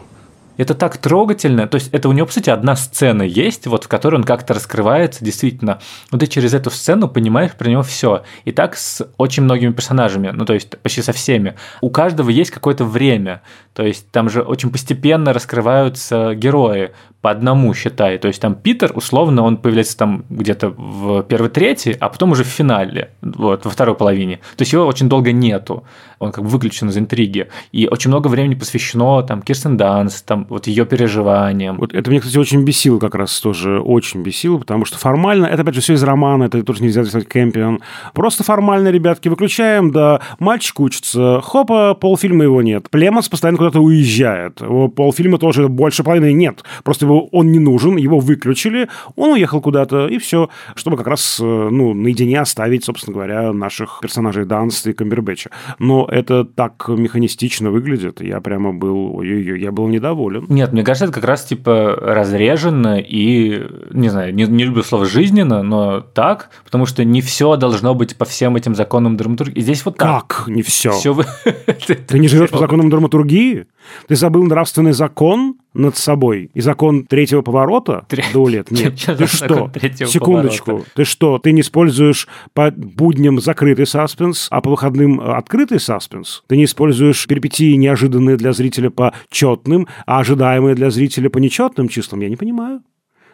Это так трогательно. То есть это у него, по сути, одна сцена есть, вот в которой он как-то раскрывается действительно. Но ты через эту сцену понимаешь про него все. И так с очень многими персонажами, ну то есть почти со всеми. У каждого есть какое-то время. То есть там же очень постепенно раскрываются герои по одному, считай. То есть там Питер, условно, он появляется там где-то в первой трети, а потом уже в финале, вот, во второй половине. То есть его очень долго нету. Он как бы выключен из интриги. И очень много времени посвящено там Кирстен Данс, там вот ее переживаниям. Вот это мне, кстати, очень бесило как раз тоже, очень бесило, потому что формально, это опять же все из романа, это тоже нельзя сказать Кэмпион. Просто формально, ребятки, выключаем, да, мальчик учится, хопа, полфильма его нет. Племонс постоянно куда-то уезжает. Полфильма тоже больше половины нет. Просто его, он не нужен, его выключили, он уехал куда-то, и все, чтобы как раз, э, ну, наедине оставить, собственно говоря, наших персонажей Данста и Камбербэтча. Но это так механистично выглядит, я прямо был, ой-ой-ой, я был недоволен. Нет, мне кажется, это как раз, типа, разрежено и, не знаю, не, не люблю слово «жизненно», но так, потому что не все должно быть по всем этим законам драматургии. И здесь вот так. Как не все? все. Ты не живешь по законам драматургии? Ты забыл нравственный закон над собой и закон третьего поворота Тре... до лет? Нет. Ты что? Секундочку. Поворота. Ты что? Ты не используешь по будням закрытый саспенс, а по выходным э, открытый саспенс? Ты не используешь перипетии неожиданные для зрителя по четным, а ожидаемые для зрителя по нечетным числам? Я не понимаю.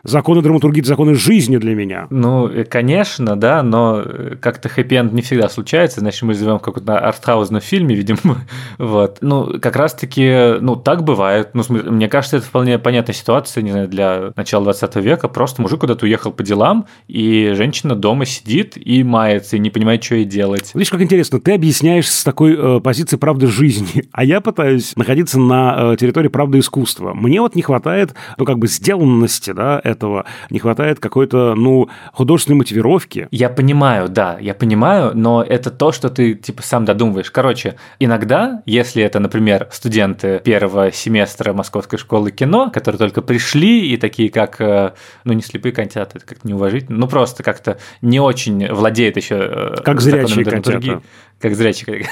Законы драматургии, это законы жизни для меня. Ну, э, конечно, да, но э, как-то хэппи-энд не всегда случается, значит, мы живем в каком-то артхаузном фильме, видимо. вот. Ну, как раз-таки, ну, так бывает. Ну, мне кажется, это вполне понятная ситуация, не знаю, для начала 20 века. Просто мужик куда-то уехал по делам, и женщина дома сидит и мается, и не понимает, что ей делать. Видишь, как интересно, ты объясняешь с такой э, позиции правды жизни, а я пытаюсь находиться на э, территории правды искусства. Мне вот не хватает, ну, как бы сделанности, да, этого, не хватает какой-то, ну, художественной мотивировки. Я понимаю, да, я понимаю, но это то, что ты, типа, сам додумываешь. Короче, иногда, если это, например, студенты первого семестра Московской школы кино, которые только пришли и такие, как, э, ну, не слепые котята, это как-то неуважительно, ну, просто как-то не очень владеет еще э, как зрячие котята как зрячие,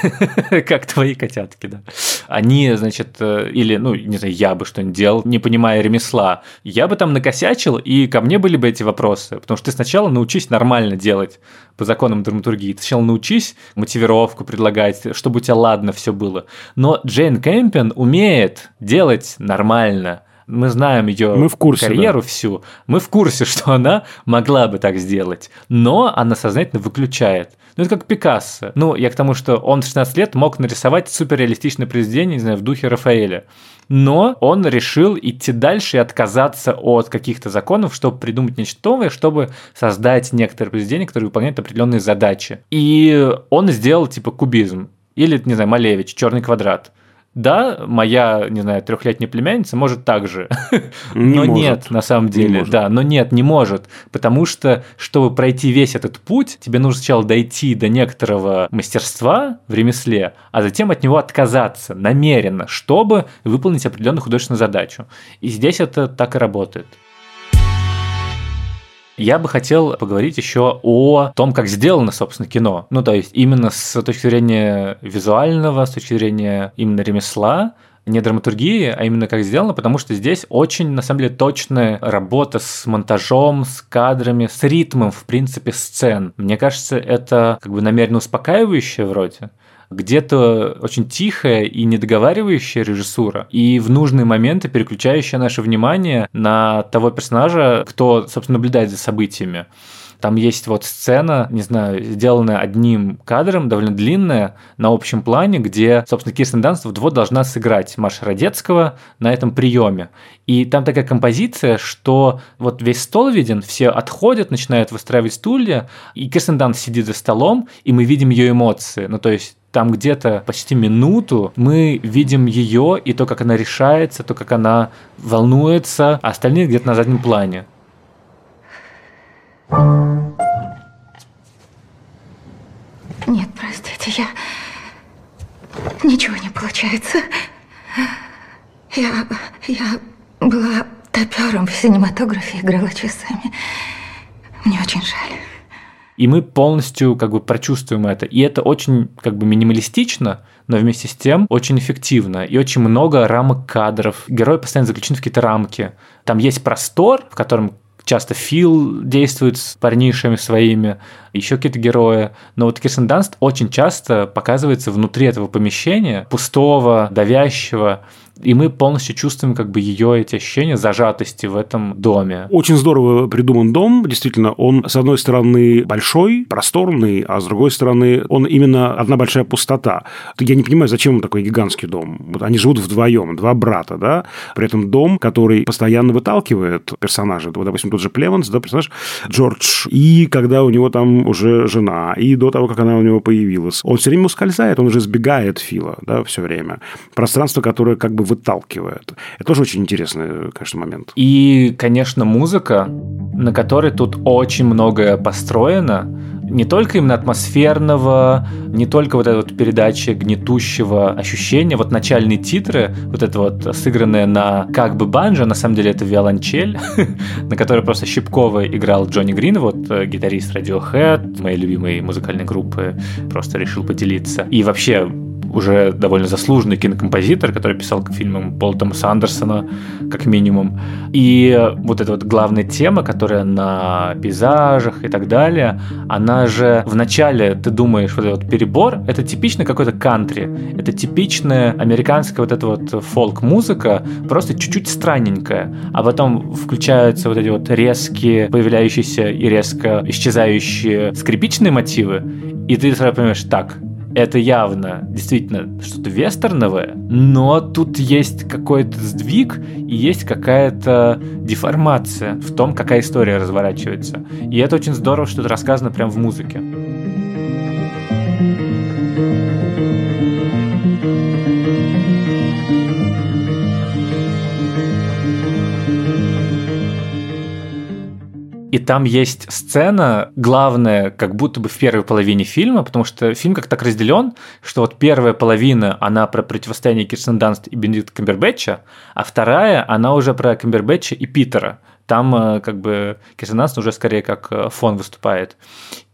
как твои котятки, да. Они, значит, э, или, ну, не знаю, я бы что-нибудь делал, не понимая ремесла, я бы там накосячил, и ко мне были бы эти вопросы, потому что ты сначала научись нормально делать по законам драматургии, ты сначала научись мотивировку предлагать, чтобы у тебя ладно все было. Но Джейн Кэмпион умеет делать нормально, мы знаем ее мы в курсе, карьеру да. всю, мы в курсе, что она могла бы так сделать, но она сознательно выключает. Ну, это как Пикассо. Ну, я к тому, что он в 16 лет мог нарисовать суперреалистичное произведение, не знаю, в духе Рафаэля. Но он решил идти дальше и отказаться от каких-то законов, чтобы придумать нечто новое, чтобы создать некоторые произведения, которые выполняют определенные задачи. И он сделал типа кубизм. Или, не знаю, Малевич, черный квадрат. Да, моя, не знаю, трехлетняя племянница может так же, не но может. нет, на самом деле, да, но нет, не может, потому что, чтобы пройти весь этот путь, тебе нужно сначала дойти до некоторого мастерства в ремесле, а затем от него отказаться намеренно, чтобы выполнить определенную художественную задачу. И здесь это так и работает. Я бы хотел поговорить еще о том, как сделано, собственно, кино. Ну, то есть именно с точки зрения визуального, с точки зрения именно ремесла, не драматургии, а именно как сделано, потому что здесь очень, на самом деле, точная работа с монтажом, с кадрами, с ритмом, в принципе, сцен. Мне кажется, это как бы намеренно успокаивающее вроде, где-то очень тихая и недоговаривающая режиссура, и в нужные моменты переключающая наше внимание на того персонажа, кто, собственно, наблюдает за событиями. Там есть вот сцена, не знаю, сделанная одним кадром, довольно длинная, на общем плане, где, собственно, Кирстен Данст вдвое должна сыграть Маша Родецкого на этом приеме. И там такая композиция, что вот весь стол виден, все отходят, начинают выстраивать стулья, и Кирстен Данст сидит за столом, и мы видим ее эмоции. Ну, то есть там где-то почти минуту мы видим ее и то, как она решается, то, как она волнуется, а остальные где-то на заднем плане. Нет, простите, я... Ничего не получается. Я... я была топером в синематографе, играла часами. Мне очень жаль. И мы полностью как бы прочувствуем это. И это очень как бы минималистично, но вместе с тем очень эффективно. И очень много рамок кадров. Герой постоянно заключен в какие-то рамки. Там есть простор, в котором часто Фил действует с парнишами своими, еще какие-то герои. Но вот Кирстен Данст очень часто показывается внутри этого помещения, пустого, давящего и мы полностью чувствуем как бы ее эти ощущения зажатости в этом доме. Очень здорово придуман дом, действительно, он с одной стороны большой, просторный, а с другой стороны он именно одна большая пустота. Я не понимаю, зачем он такой гигантский дом. Вот они живут вдвоем, два брата, да, при этом дом, который постоянно выталкивает персонажа. Вот, допустим, тот же Плеванс, да, персонаж Джордж, и когда у него там уже жена, и до того, как она у него появилась, он все время ускользает, он уже сбегает Фила, да, все время. Пространство, которое как бы выталкивает. Это тоже очень интересный, конечно, момент. И, конечно, музыка, на которой тут очень многое построено, не только именно атмосферного, не только вот эта вот передача гнетущего ощущения, вот начальные титры, вот это вот сыгранное на как бы банджо, на самом деле это виолончель, на которой просто Щипкова играл Джонни Грин, вот э, гитарист Radiohead, моей любимой музыкальной группы, просто решил поделиться. И вообще уже довольно заслуженный кинокомпозитор, который писал к фильмам Пола Томаса Андерсона, как минимум. И вот эта вот главная тема, которая на пейзажах и так далее, она же вначале ты думаешь, вот этот вот перебор, это типично какой-то кантри, это типичная американская вот эта вот фолк-музыка, просто чуть-чуть странненькая, а потом включаются вот эти вот резкие, появляющиеся и резко исчезающие скрипичные мотивы, и ты сразу понимаешь, так, это явно действительно что-то вестерновое, но тут есть какой-то сдвиг и есть какая-то деформация в том, какая история разворачивается. И это очень здорово, что это рассказано прямо в музыке. И там есть сцена, главная, как будто бы в первой половине фильма, потому что фильм как так разделен, что вот первая половина, она про противостояние Кирстен Данст и Бенедикта Камбербэтча, а вторая, она уже про Камбербэтча и Питера. Там э, как бы Кирстен Данст уже скорее как э, фон выступает.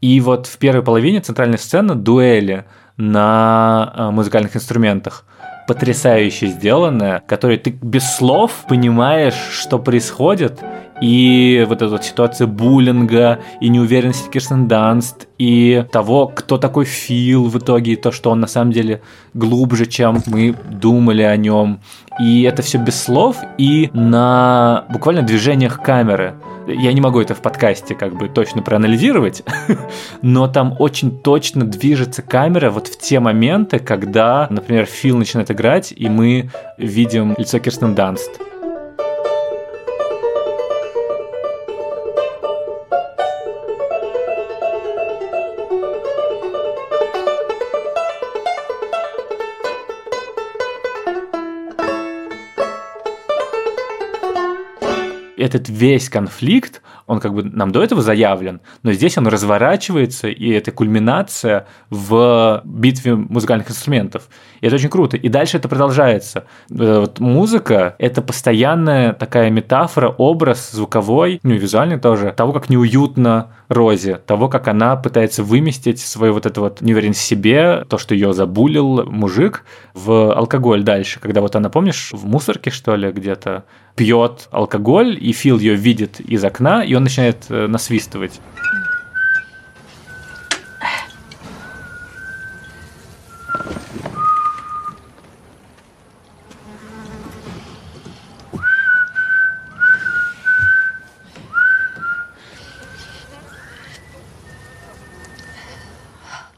И вот в первой половине центральная сцена дуэли на э, музыкальных инструментах потрясающе сделанная, которой ты без слов понимаешь, что происходит, и вот эта вот ситуация буллинга, и неуверенности Кирстен Данст, и того, кто такой Фил в итоге, и то, что он на самом деле глубже, чем мы думали о нем. И это все без слов и на буквально движениях камеры. Я не могу это в подкасте как бы точно проанализировать, но там очень точно движется камера вот в те моменты, когда, например, Фил начинает играть, и мы видим лицо Кирстен Данст. Этот весь конфликт, он как бы нам до этого заявлен, но здесь он разворачивается, и это кульминация в битве музыкальных инструментов. И это очень круто. И дальше это продолжается. Э, вот музыка – это постоянная такая метафора, образ звуковой, ну и визуальный тоже, того, как неуютно Розе, того, как она пытается выместить свою вот это вот неуверенность в себе, то, что ее забулил мужик, в алкоголь дальше, когда вот она, помнишь, в мусорке, что ли, где-то пьет алкоголь, и Фил ее видит из окна, и он начинает э, насвистывать.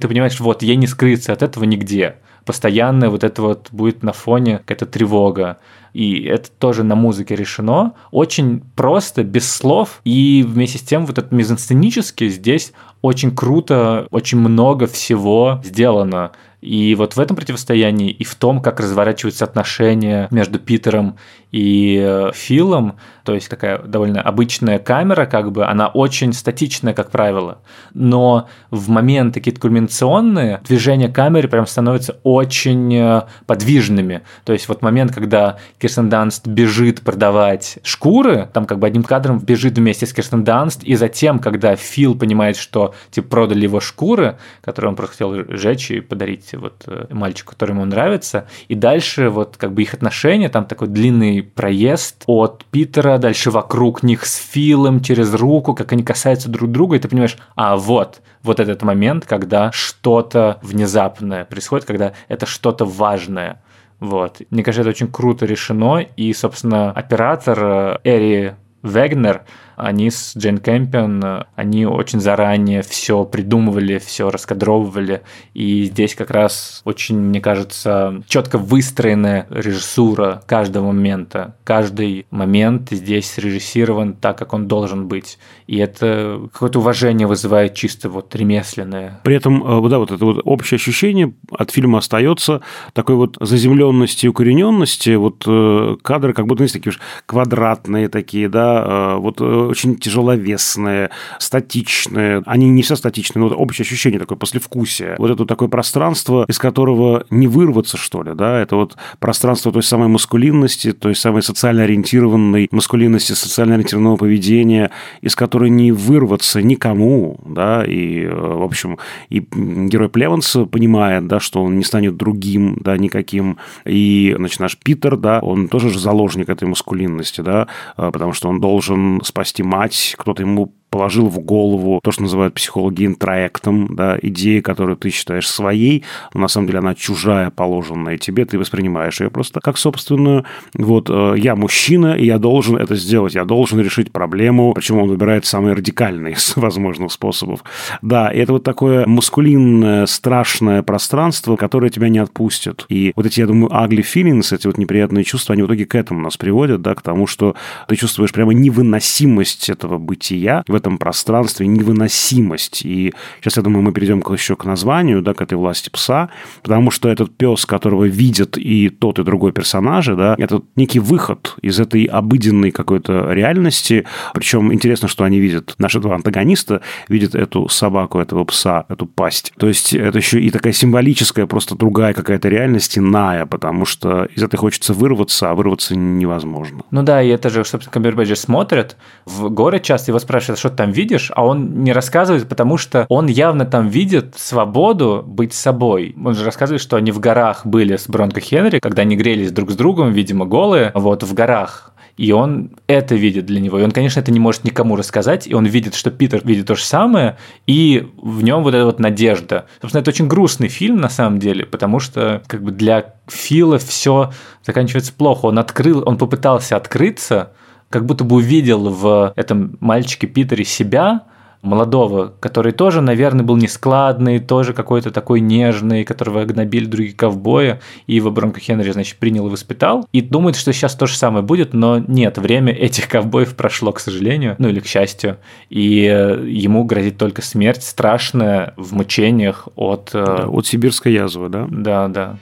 ты понимаешь, вот ей не скрыться от этого нигде. Постоянно вот это вот будет на фоне какая-то тревога. И это тоже на музыке решено. Очень просто, без слов. И вместе с тем вот этот мизансценический здесь очень круто, очень много всего сделано. И вот в этом противостоянии и в том, как разворачиваются отношения между Питером и э, Филом, то есть такая довольно обычная камера, как бы, она очень статичная, как правило, но в моменты какие-то кульминационные движения камеры прям становятся очень э, подвижными. То есть вот момент, когда Кирстен Данст бежит продавать шкуры, там как бы одним кадром бежит вместе с Кирстен Данст, и затем, когда Фил понимает, что типа продали его шкуры, которые он просто хотел сжечь и подарить вот э, мальчику, который ему нравится, и дальше вот как бы их отношения, там такой длинный проезд от Питера, дальше вокруг них с Филом, через руку, как они касаются друг друга, и ты понимаешь, а вот, вот этот момент, когда что-то внезапное происходит, когда это что-то важное. Вот. Мне кажется, это очень круто решено, и, собственно, оператор э, Эри Вегнер, они с Джейн Кэмпион, они очень заранее все придумывали, все раскадровывали, и здесь как раз очень, мне кажется, четко выстроенная режиссура каждого момента. Каждый момент здесь режиссирован так, как он должен быть. И это какое-то уважение вызывает чисто вот ремесленное. При этом, э, да, вот это вот общее ощущение от фильма остается такой вот заземленности и укорененности, вот э, кадры как будто, знаете, такие уж квадратные такие, да, э, вот очень тяжеловесные, статичные. Они не все статичные, но общее ощущение такое послевкусие. Вот это такое пространство, из которого не вырваться, что ли, да, это вот пространство той самой маскулинности, той самой социально ориентированной маскулинности, социально ориентированного поведения, из которой не вырваться никому, да, и, э, в общем, и герой Плеванса понимает, да, что он не станет другим, да, никаким, и, значит, наш Питер, да, он тоже же заложник этой маскулинности, да, э, потому что он должен спасти мать, кто-то ему положил в голову то, что называют психологи интроектом, да, идея, которую ты считаешь своей, но на самом деле она чужая, положенная тебе, ты воспринимаешь ее просто как собственную. Вот э, я мужчина, и я должен это сделать, я должен решить проблему, причем он выбирает самый радикальный из возможных способов. Да, и это вот такое маскулинное, страшное пространство, которое тебя не отпустит. И вот эти, я думаю, ugly feelings, эти вот неприятные чувства, они в итоге к этому нас приводят, да, к тому, что ты чувствуешь прямо невыносимость этого бытия в этом пространстве невыносимость. И сейчас, я думаю, мы перейдем еще к названию, да, к этой власти пса, потому что этот пес, которого видят и тот, и другой персонажи, да, это некий выход из этой обыденной какой-то реальности. Причем интересно, что они видят, наши два антагониста видят эту собаку, этого пса, эту пасть. То есть это еще и такая символическая, просто другая какая-то реальность, иная, потому что из этой хочется вырваться, а вырваться невозможно. Ну да, и это же, собственно, Камбербэтч смотрит в город часто, его спрашивают, что ты там видишь, а он не рассказывает, потому что он явно там видит свободу быть собой. Он же рассказывает, что они в горах были с Бронко Хенри, когда они грелись друг с другом, видимо, голые, вот в горах. И он это видит для него. И он, конечно, это не может никому рассказать. И он видит, что Питер видит то же самое. И в нем вот эта вот надежда. Собственно, это очень грустный фильм на самом деле, потому что как бы для Фила все заканчивается плохо. Он открыл, он попытался открыться, как будто бы увидел в этом мальчике Питере себя, молодого, который тоже, наверное, был нескладный, тоже какой-то такой нежный, которого гнобили другие ковбои, и его Бронко Хенри, значит, принял и воспитал, и думает, что сейчас то же самое будет, но нет, время этих ковбоев прошло, к сожалению, ну или к счастью, и э, ему грозит только смерть страшная в мучениях от... Э, да, от сибирской язвы, да? Да, да.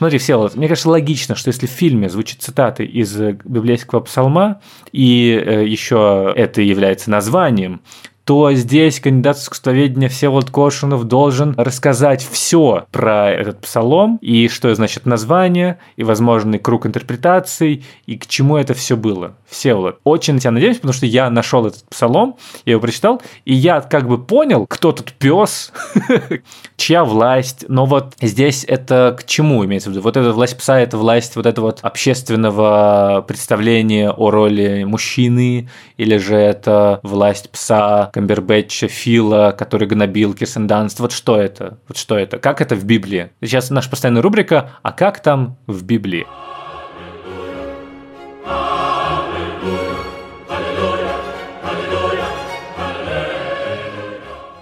Смотри, все, мне кажется, логично, что если в фильме звучит цитаты из э, библейского псалма, и э, еще это является названием, то здесь кандидат в искусствоведение Всеволод Кошинов должен рассказать все про этот псалом, и что значит название, и возможный круг интерпретаций, и к чему это все было. Всеволод, очень на тебя надеюсь, потому что я нашел этот псалом, я его прочитал, и я как бы понял, кто тут пес, чья власть, но вот здесь это к чему имеется в виду? Вот эта власть пса, это власть вот этого вот общественного представления о роли мужчины, или же это власть пса, Камбербэтча, Фила, который гнобил Кирсен Данст. Вот что это? Вот что это? Как это в Библии? Сейчас наша постоянная рубрика «А как там в Библии?»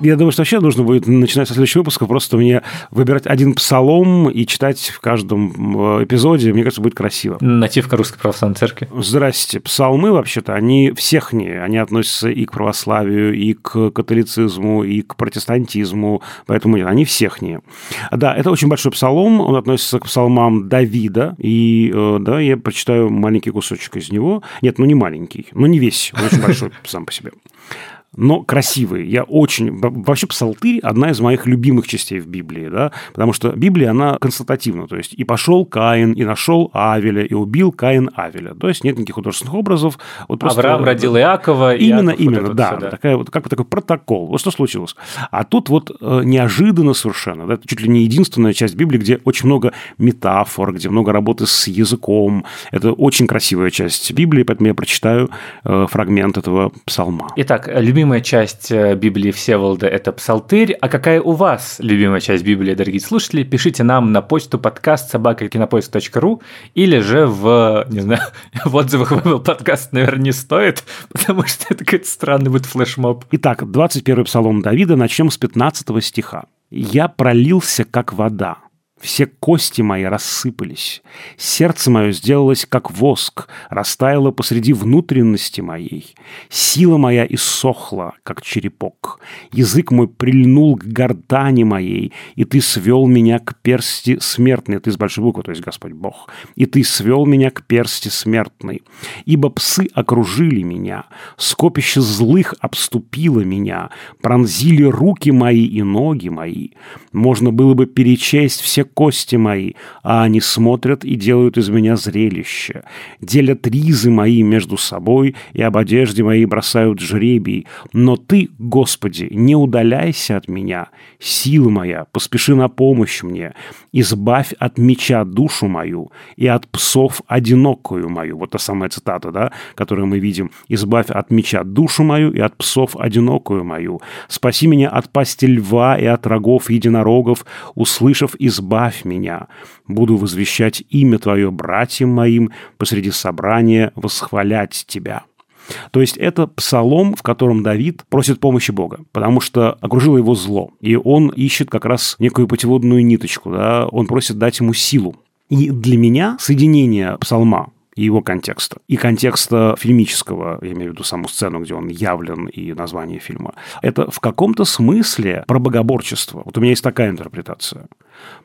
Я думаю, что вообще нужно будет начинать со следующего выпуска просто мне выбирать один псалом и читать в каждом э, эпизоде. Мне кажется, будет красиво. Нативка Русской Православной Церкви. Здрасте. Псалмы, вообще-то, они всехние. Они относятся и к православию, и к католицизму, и к протестантизму. Поэтому нет, они всехние. Да, это очень большой псалом. Он относится к псалмам Давида. И э, да, я прочитаю маленький кусочек из него. Нет, ну не маленький, но не весь. Он очень большой сам по себе но красивые. Я очень... Вообще псалтырь – одна из моих любимых частей в Библии, да, потому что Библия, она констатативна, то есть и пошел Каин, и нашел Авеля, и убил Каин Авеля. То есть нет никаких художественных образов. Вот просто... Авраам родил Иакова. Именно, Иаков, именно, вот да, все, да. Такая, вот, как бы такой протокол. Вот что случилось. А тут вот э, неожиданно совершенно, да, это чуть ли не единственная часть Библии, где очень много метафор, где много работы с языком. Это очень красивая часть Библии, поэтому я прочитаю э, фрагмент этого псалма. Итак, любимый любимая часть э, Библии Всеволода – это Псалтырь. А какая у вас любимая часть Библии, дорогие слушатели? Пишите нам на почту подкаст собакакинопоиск.ру или же в, не знаю, в отзывах в подкаст, наверное, не стоит, потому что это какой-то странный будет флешмоб. Итак, 21 Псалом Давида, начнем с 15 стиха. «Я пролился, как вода, все кости мои рассыпались, сердце мое сделалось как воск, растаяло посреди внутренности моей, сила моя иссохла, как черепок, язык мой прильнул к гортани моей, и ты свел меня к персти смертной, ты с большой буквы, то есть Господь Бог, и ты свел меня к персти смертной, ибо псы окружили меня, скопище злых обступило меня, пронзили руки мои и ноги мои, можно было бы перечесть все кости мои, а они смотрят и делают из меня зрелище. Делят ризы мои между собой и об одежде моей бросают жребий. Но ты, Господи, не удаляйся от меня. Сила моя, поспеши на помощь мне. Избавь от меча душу мою и от псов одинокую мою. Вот та самая цитата, да, которую мы видим. Избавь от меча душу мою и от псов одинокую мою. Спаси меня от пасти льва и от рогов единорогов, услышав, избавь избавь меня. Буду возвещать имя Твое братьям моим, посреди собрания восхвалять Тебя». То есть это псалом, в котором Давид просит помощи Бога, потому что окружило его зло, и он ищет как раз некую путеводную ниточку, да? он просит дать ему силу. И для меня соединение псалма и его контекста. И контекста фильмического, я имею в виду саму сцену, где он явлен, и название фильма. Это в каком-то смысле про богоборчество. Вот у меня есть такая интерпретация.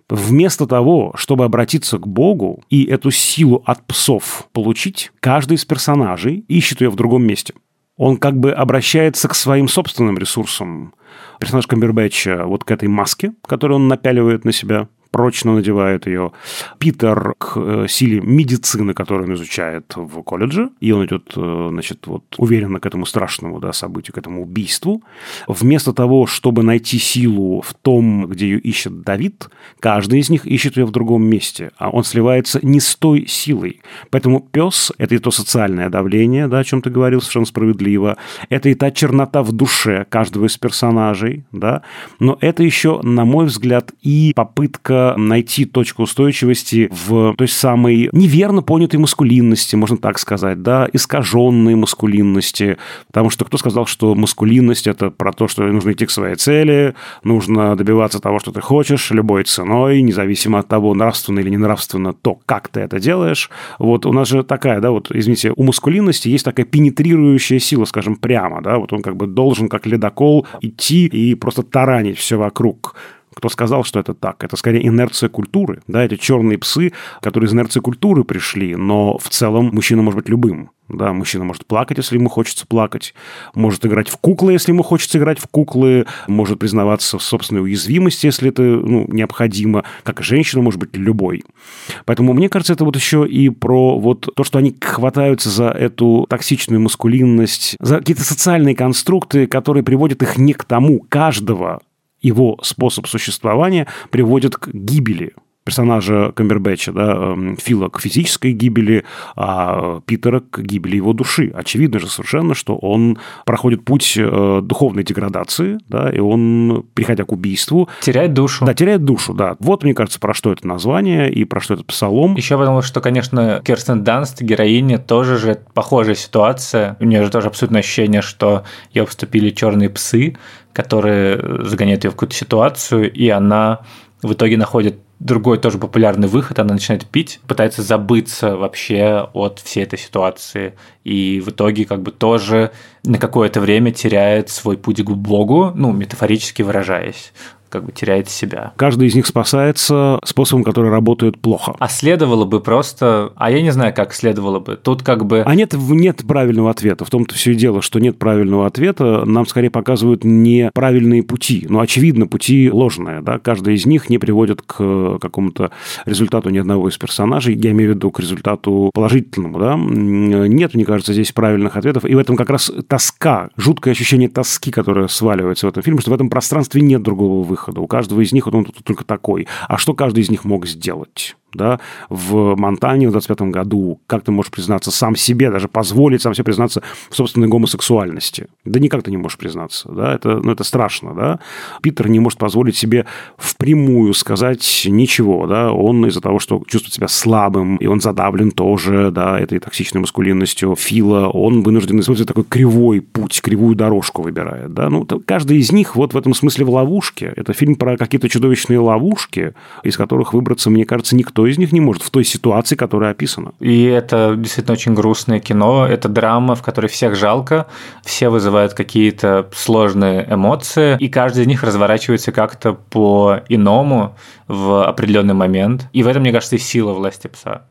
Вместо того, чтобы обратиться к Богу и эту силу от псов получить, каждый из персонажей ищет ее в другом месте. Он как бы обращается к своим собственным ресурсам. Персонаж Камбербэтча вот к этой маске, которую он напяливает на себя – прочно надевает ее. Питер к э, силе медицины, которую он изучает в колледже, и он идет, э, значит, вот уверенно к этому страшному да, событию, к этому убийству. Вместо того, чтобы найти силу в том, где ее ищет Давид, каждый из них ищет ее в другом месте, а он сливается не с той силой. Поэтому пес – это и то социальное давление, да, о чем ты говорил совершенно справедливо, это и та чернота в душе каждого из персонажей, да, но это еще, на мой взгляд, и попытка найти точку устойчивости в той самой неверно понятой маскулинности, можно так сказать, да, искаженной маскулинности. Потому что кто сказал, что маскулинность – это про то, что нужно идти к своей цели, нужно добиваться того, что ты хочешь, любой ценой, независимо от того, нравственно или не нравственно, то, как ты это делаешь. Вот у нас же такая, да, вот, извините, у маскулинности есть такая пенетрирующая сила, скажем, прямо, да, вот он как бы должен, как ледокол, идти и просто таранить все вокруг. Кто сказал, что это так? Это скорее инерция культуры. Да, эти черные псы, которые из инерции культуры пришли, но в целом мужчина может быть любым. Да, мужчина может плакать, если ему хочется плакать, может играть в куклы, если ему хочется играть в куклы, может признаваться в собственной уязвимости, если это ну, необходимо, как и женщина может быть любой. Поэтому мне кажется, это вот еще и про вот то, что они хватаются за эту токсичную маскулинность, за какие-то социальные конструкты, которые приводят их не к тому каждого его способ существования приводит к гибели персонажа Камбербэтча, да, эм, Фила к физической гибели, а Питера к гибели его души. Очевидно же совершенно, что он проходит путь э, духовной деградации, да, и он, приходя к убийству... Теряет душу. Да, теряет душу, да. Вот, мне кажется, про что это название и про что это псалом. Еще потому, что, конечно, Керстен Данст, героиня, тоже же похожая ситуация. У нее же тоже абсолютное ощущение, что ее обступили черные псы, которые загоняют ее в какую-то ситуацию, и она в итоге находит другой тоже популярный выход, она начинает пить, пытается забыться вообще от всей этой ситуации, и в итоге как бы тоже на какое-то время теряет свой путь к Богу, ну, метафорически выражаясь как бы теряет себя. Каждый из них спасается способом, который работает плохо. А следовало бы просто... А я не знаю, как следовало бы. Тут как бы... А нет, нет правильного ответа. В том-то все и дело, что нет правильного ответа. Нам скорее показывают неправильные пути. Но, очевидно, пути ложные. Да? Каждый из них не приводит к какому-то результату ни одного из персонажей. Я имею в виду к результату положительному. Да? Нет, мне кажется, здесь правильных ответов. И в этом как раз тоска, жуткое ощущение тоски, которое сваливается в этом фильме, что в этом пространстве нет другого выхода выхода. У каждого из них он, он только такой. А что каждый из них мог сделать? Да, в Монтане в 25 году, как ты можешь признаться сам себе, даже позволить сам себе признаться в собственной гомосексуальности? Да никак ты не можешь признаться, да, это, ну, это страшно, да. Питер не может позволить себе впрямую сказать ничего, да, он из-за того, что чувствует себя слабым, и он задавлен тоже, да, этой токсичной маскулинностью Фила, он вынужден использовать такой кривой путь, кривую дорожку выбирает, да. Ну, каждый из них вот в этом смысле в ловушке. Это фильм про какие-то чудовищные ловушки, из которых выбраться, мне кажется, никто из них не может в той ситуации, которая описана. И это действительно очень грустное кино. Это драма, в которой всех жалко, все вызывают какие-то сложные эмоции, и каждый из них разворачивается как-то по-иному в определенный момент. И в этом, мне кажется, и сила власти пса.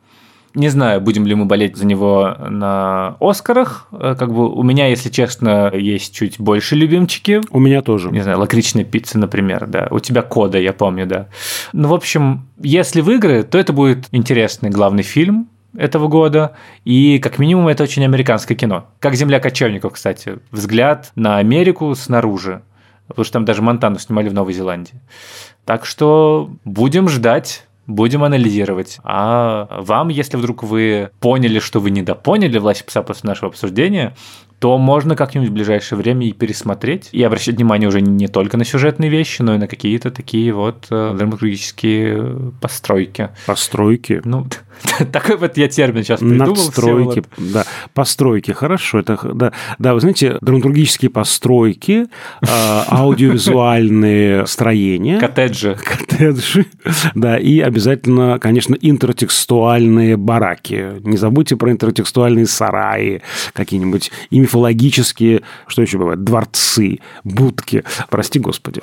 Не знаю, будем ли мы болеть за него на Оскарах. Э, как бы у меня, если честно, есть чуть больше любимчики. У меня тоже. Не знаю, лакричная пицца, например, да. У тебя кода, я помню, да. Ну, в общем, если выиграет, то это будет интересный главный фильм этого года, и как минимум это очень американское кино. Как «Земля кочевников», кстати. Взгляд на Америку снаружи. Потому что там даже Монтану снимали в Новой Зеландии. Так что будем ждать будем анализировать. А вам, если вдруг вы поняли, что вы недопоняли власть пса после нашего обсуждения, то можно как-нибудь в ближайшее время и пересмотреть, и обращать внимание уже не только на сюжетные вещи, но и на какие-то такие вот э, драматургические постройки. Постройки? Ну, такой вот я термин сейчас придумал. Надстройки, да. Постройки, хорошо. Это, да, да, вы знаете, драматургические постройки, а, аудиовизуальные строения. Коттеджи. Коттеджи, да, и обязательно, конечно, интертекстуальные бараки. Не забудьте про интертекстуальные сараи какие-нибудь. Мифологические, что еще бывает, дворцы, будки. Прости, Господи.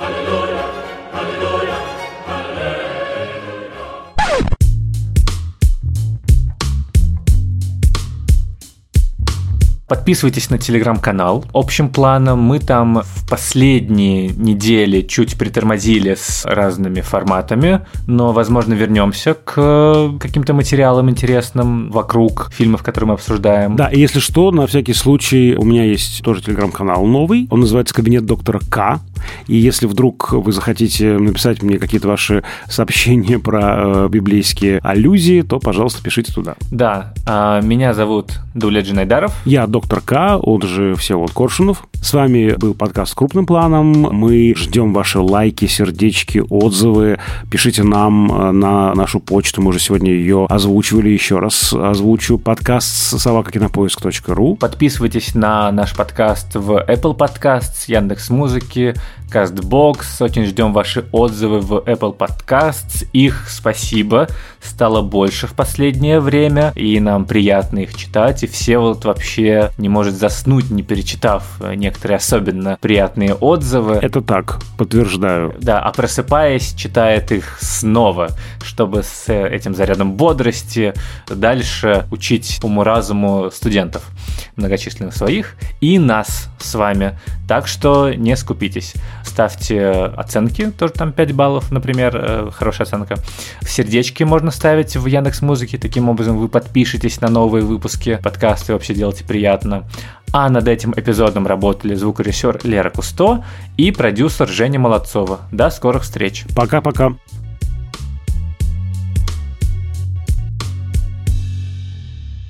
Подписывайтесь на телеграм-канал. Общим планом мы там в последние недели чуть притормозили с разными форматами, но, возможно, вернемся к каким-то материалам интересным вокруг фильмов, которые мы обсуждаем. Да, и если что, на всякий случай, у меня есть тоже телеграм-канал новый. Он называется «Кабинет доктора К». И если вдруг вы захотите написать мне какие-то ваши сообщения про э, библейские аллюзии, то, пожалуйста, пишите туда. Да, а, меня зовут Дуля Джинайдаров. Я доктор К, он же Всеволод Коршунов. С вами был подкаст «Крупным планом». Мы ждем ваши лайки, сердечки, отзывы. Пишите нам э, на нашу почту. Мы уже сегодня ее озвучивали. Еще раз озвучу. Подкаст собакакинопоиск.ру Подписывайтесь на наш подкаст в Apple Podcasts, Яндекс Музыки, CastBox. Очень ждем ваши отзывы в Apple Podcasts. Их спасибо. Стало больше в последнее время, и нам приятно их читать. И все вот вообще не может заснуть, не перечитав некоторые особенно приятные отзывы. Это так, подтверждаю. Да, а просыпаясь, читает их снова, чтобы с этим зарядом бодрости дальше учить уму-разуму студентов многочисленных своих и нас с вами. Так что не скупитесь ставьте оценки, тоже там 5 баллов, например, э, хорошая оценка. Сердечки можно ставить в Яндекс Музыке, таким образом вы подпишетесь на новые выпуски подкаста и вообще делайте приятно. А над этим эпизодом работали звукорежиссер Лера Кусто и продюсер Женя Молодцова. До скорых встреч. Пока-пока.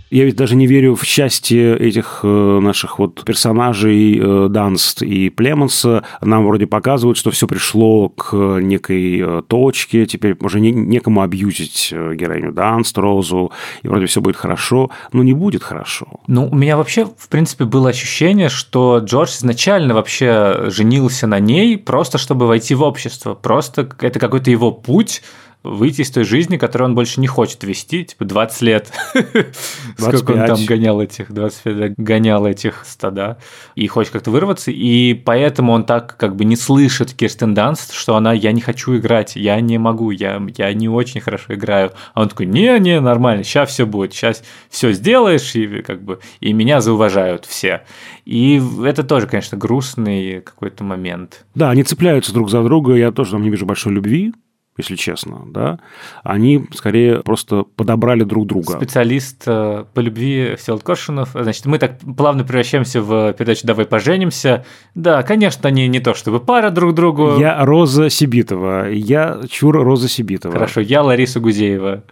Я ведь даже не верю в счастье этих э, наших вот персонажей э, Данст и Племонса. Нам вроде показывают, что все пришло к некой э, точке, теперь уже не, некому абьюзить героиню Данст, Розу, и вроде все будет хорошо, но не будет хорошо. Ну, у меня вообще, в принципе, было ощущение, что Джордж изначально вообще женился на ней просто, чтобы войти в общество. Просто это какой-то его путь, выйти из той жизни, которую он больше не хочет вести, типа 20 лет. 25. Сколько он там гонял этих, 25 гонял этих стада, и хочет как-то вырваться, и поэтому он так как бы не слышит Кирстен Данст, что она «я не хочу играть, я не могу, я, я не очень хорошо играю». А он такой «не-не, нормально, сейчас все будет, сейчас все сделаешь, и как бы и меня зауважают все». И это тоже, конечно, грустный какой-то момент. Да, они цепляются друг за друга, я тоже там не вижу большой любви, если честно, да, они скорее просто подобрали друг друга. Специалист э, по любви Всеволод Коршунов. Значит, мы так плавно превращаемся в передачу «Давай поженимся». Да, конечно, они не то чтобы пара друг другу. Я Роза Сибитова, я чур Роза Сибитова. Хорошо, я Лариса Гузеева.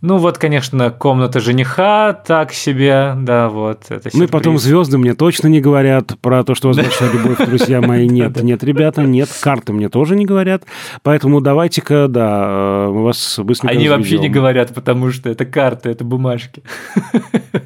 Ну вот, конечно, комната жениха так себе, да, вот. Это ну и потом звезды мне точно не говорят про то, что у вас большая любовь, друзья мои. Нет, нет, ребята, нет. Карты мне тоже не говорят. Поэтому давайте-ка, да, мы вас быстренько Они вообще не говорят, потому что это карты, это бумажки.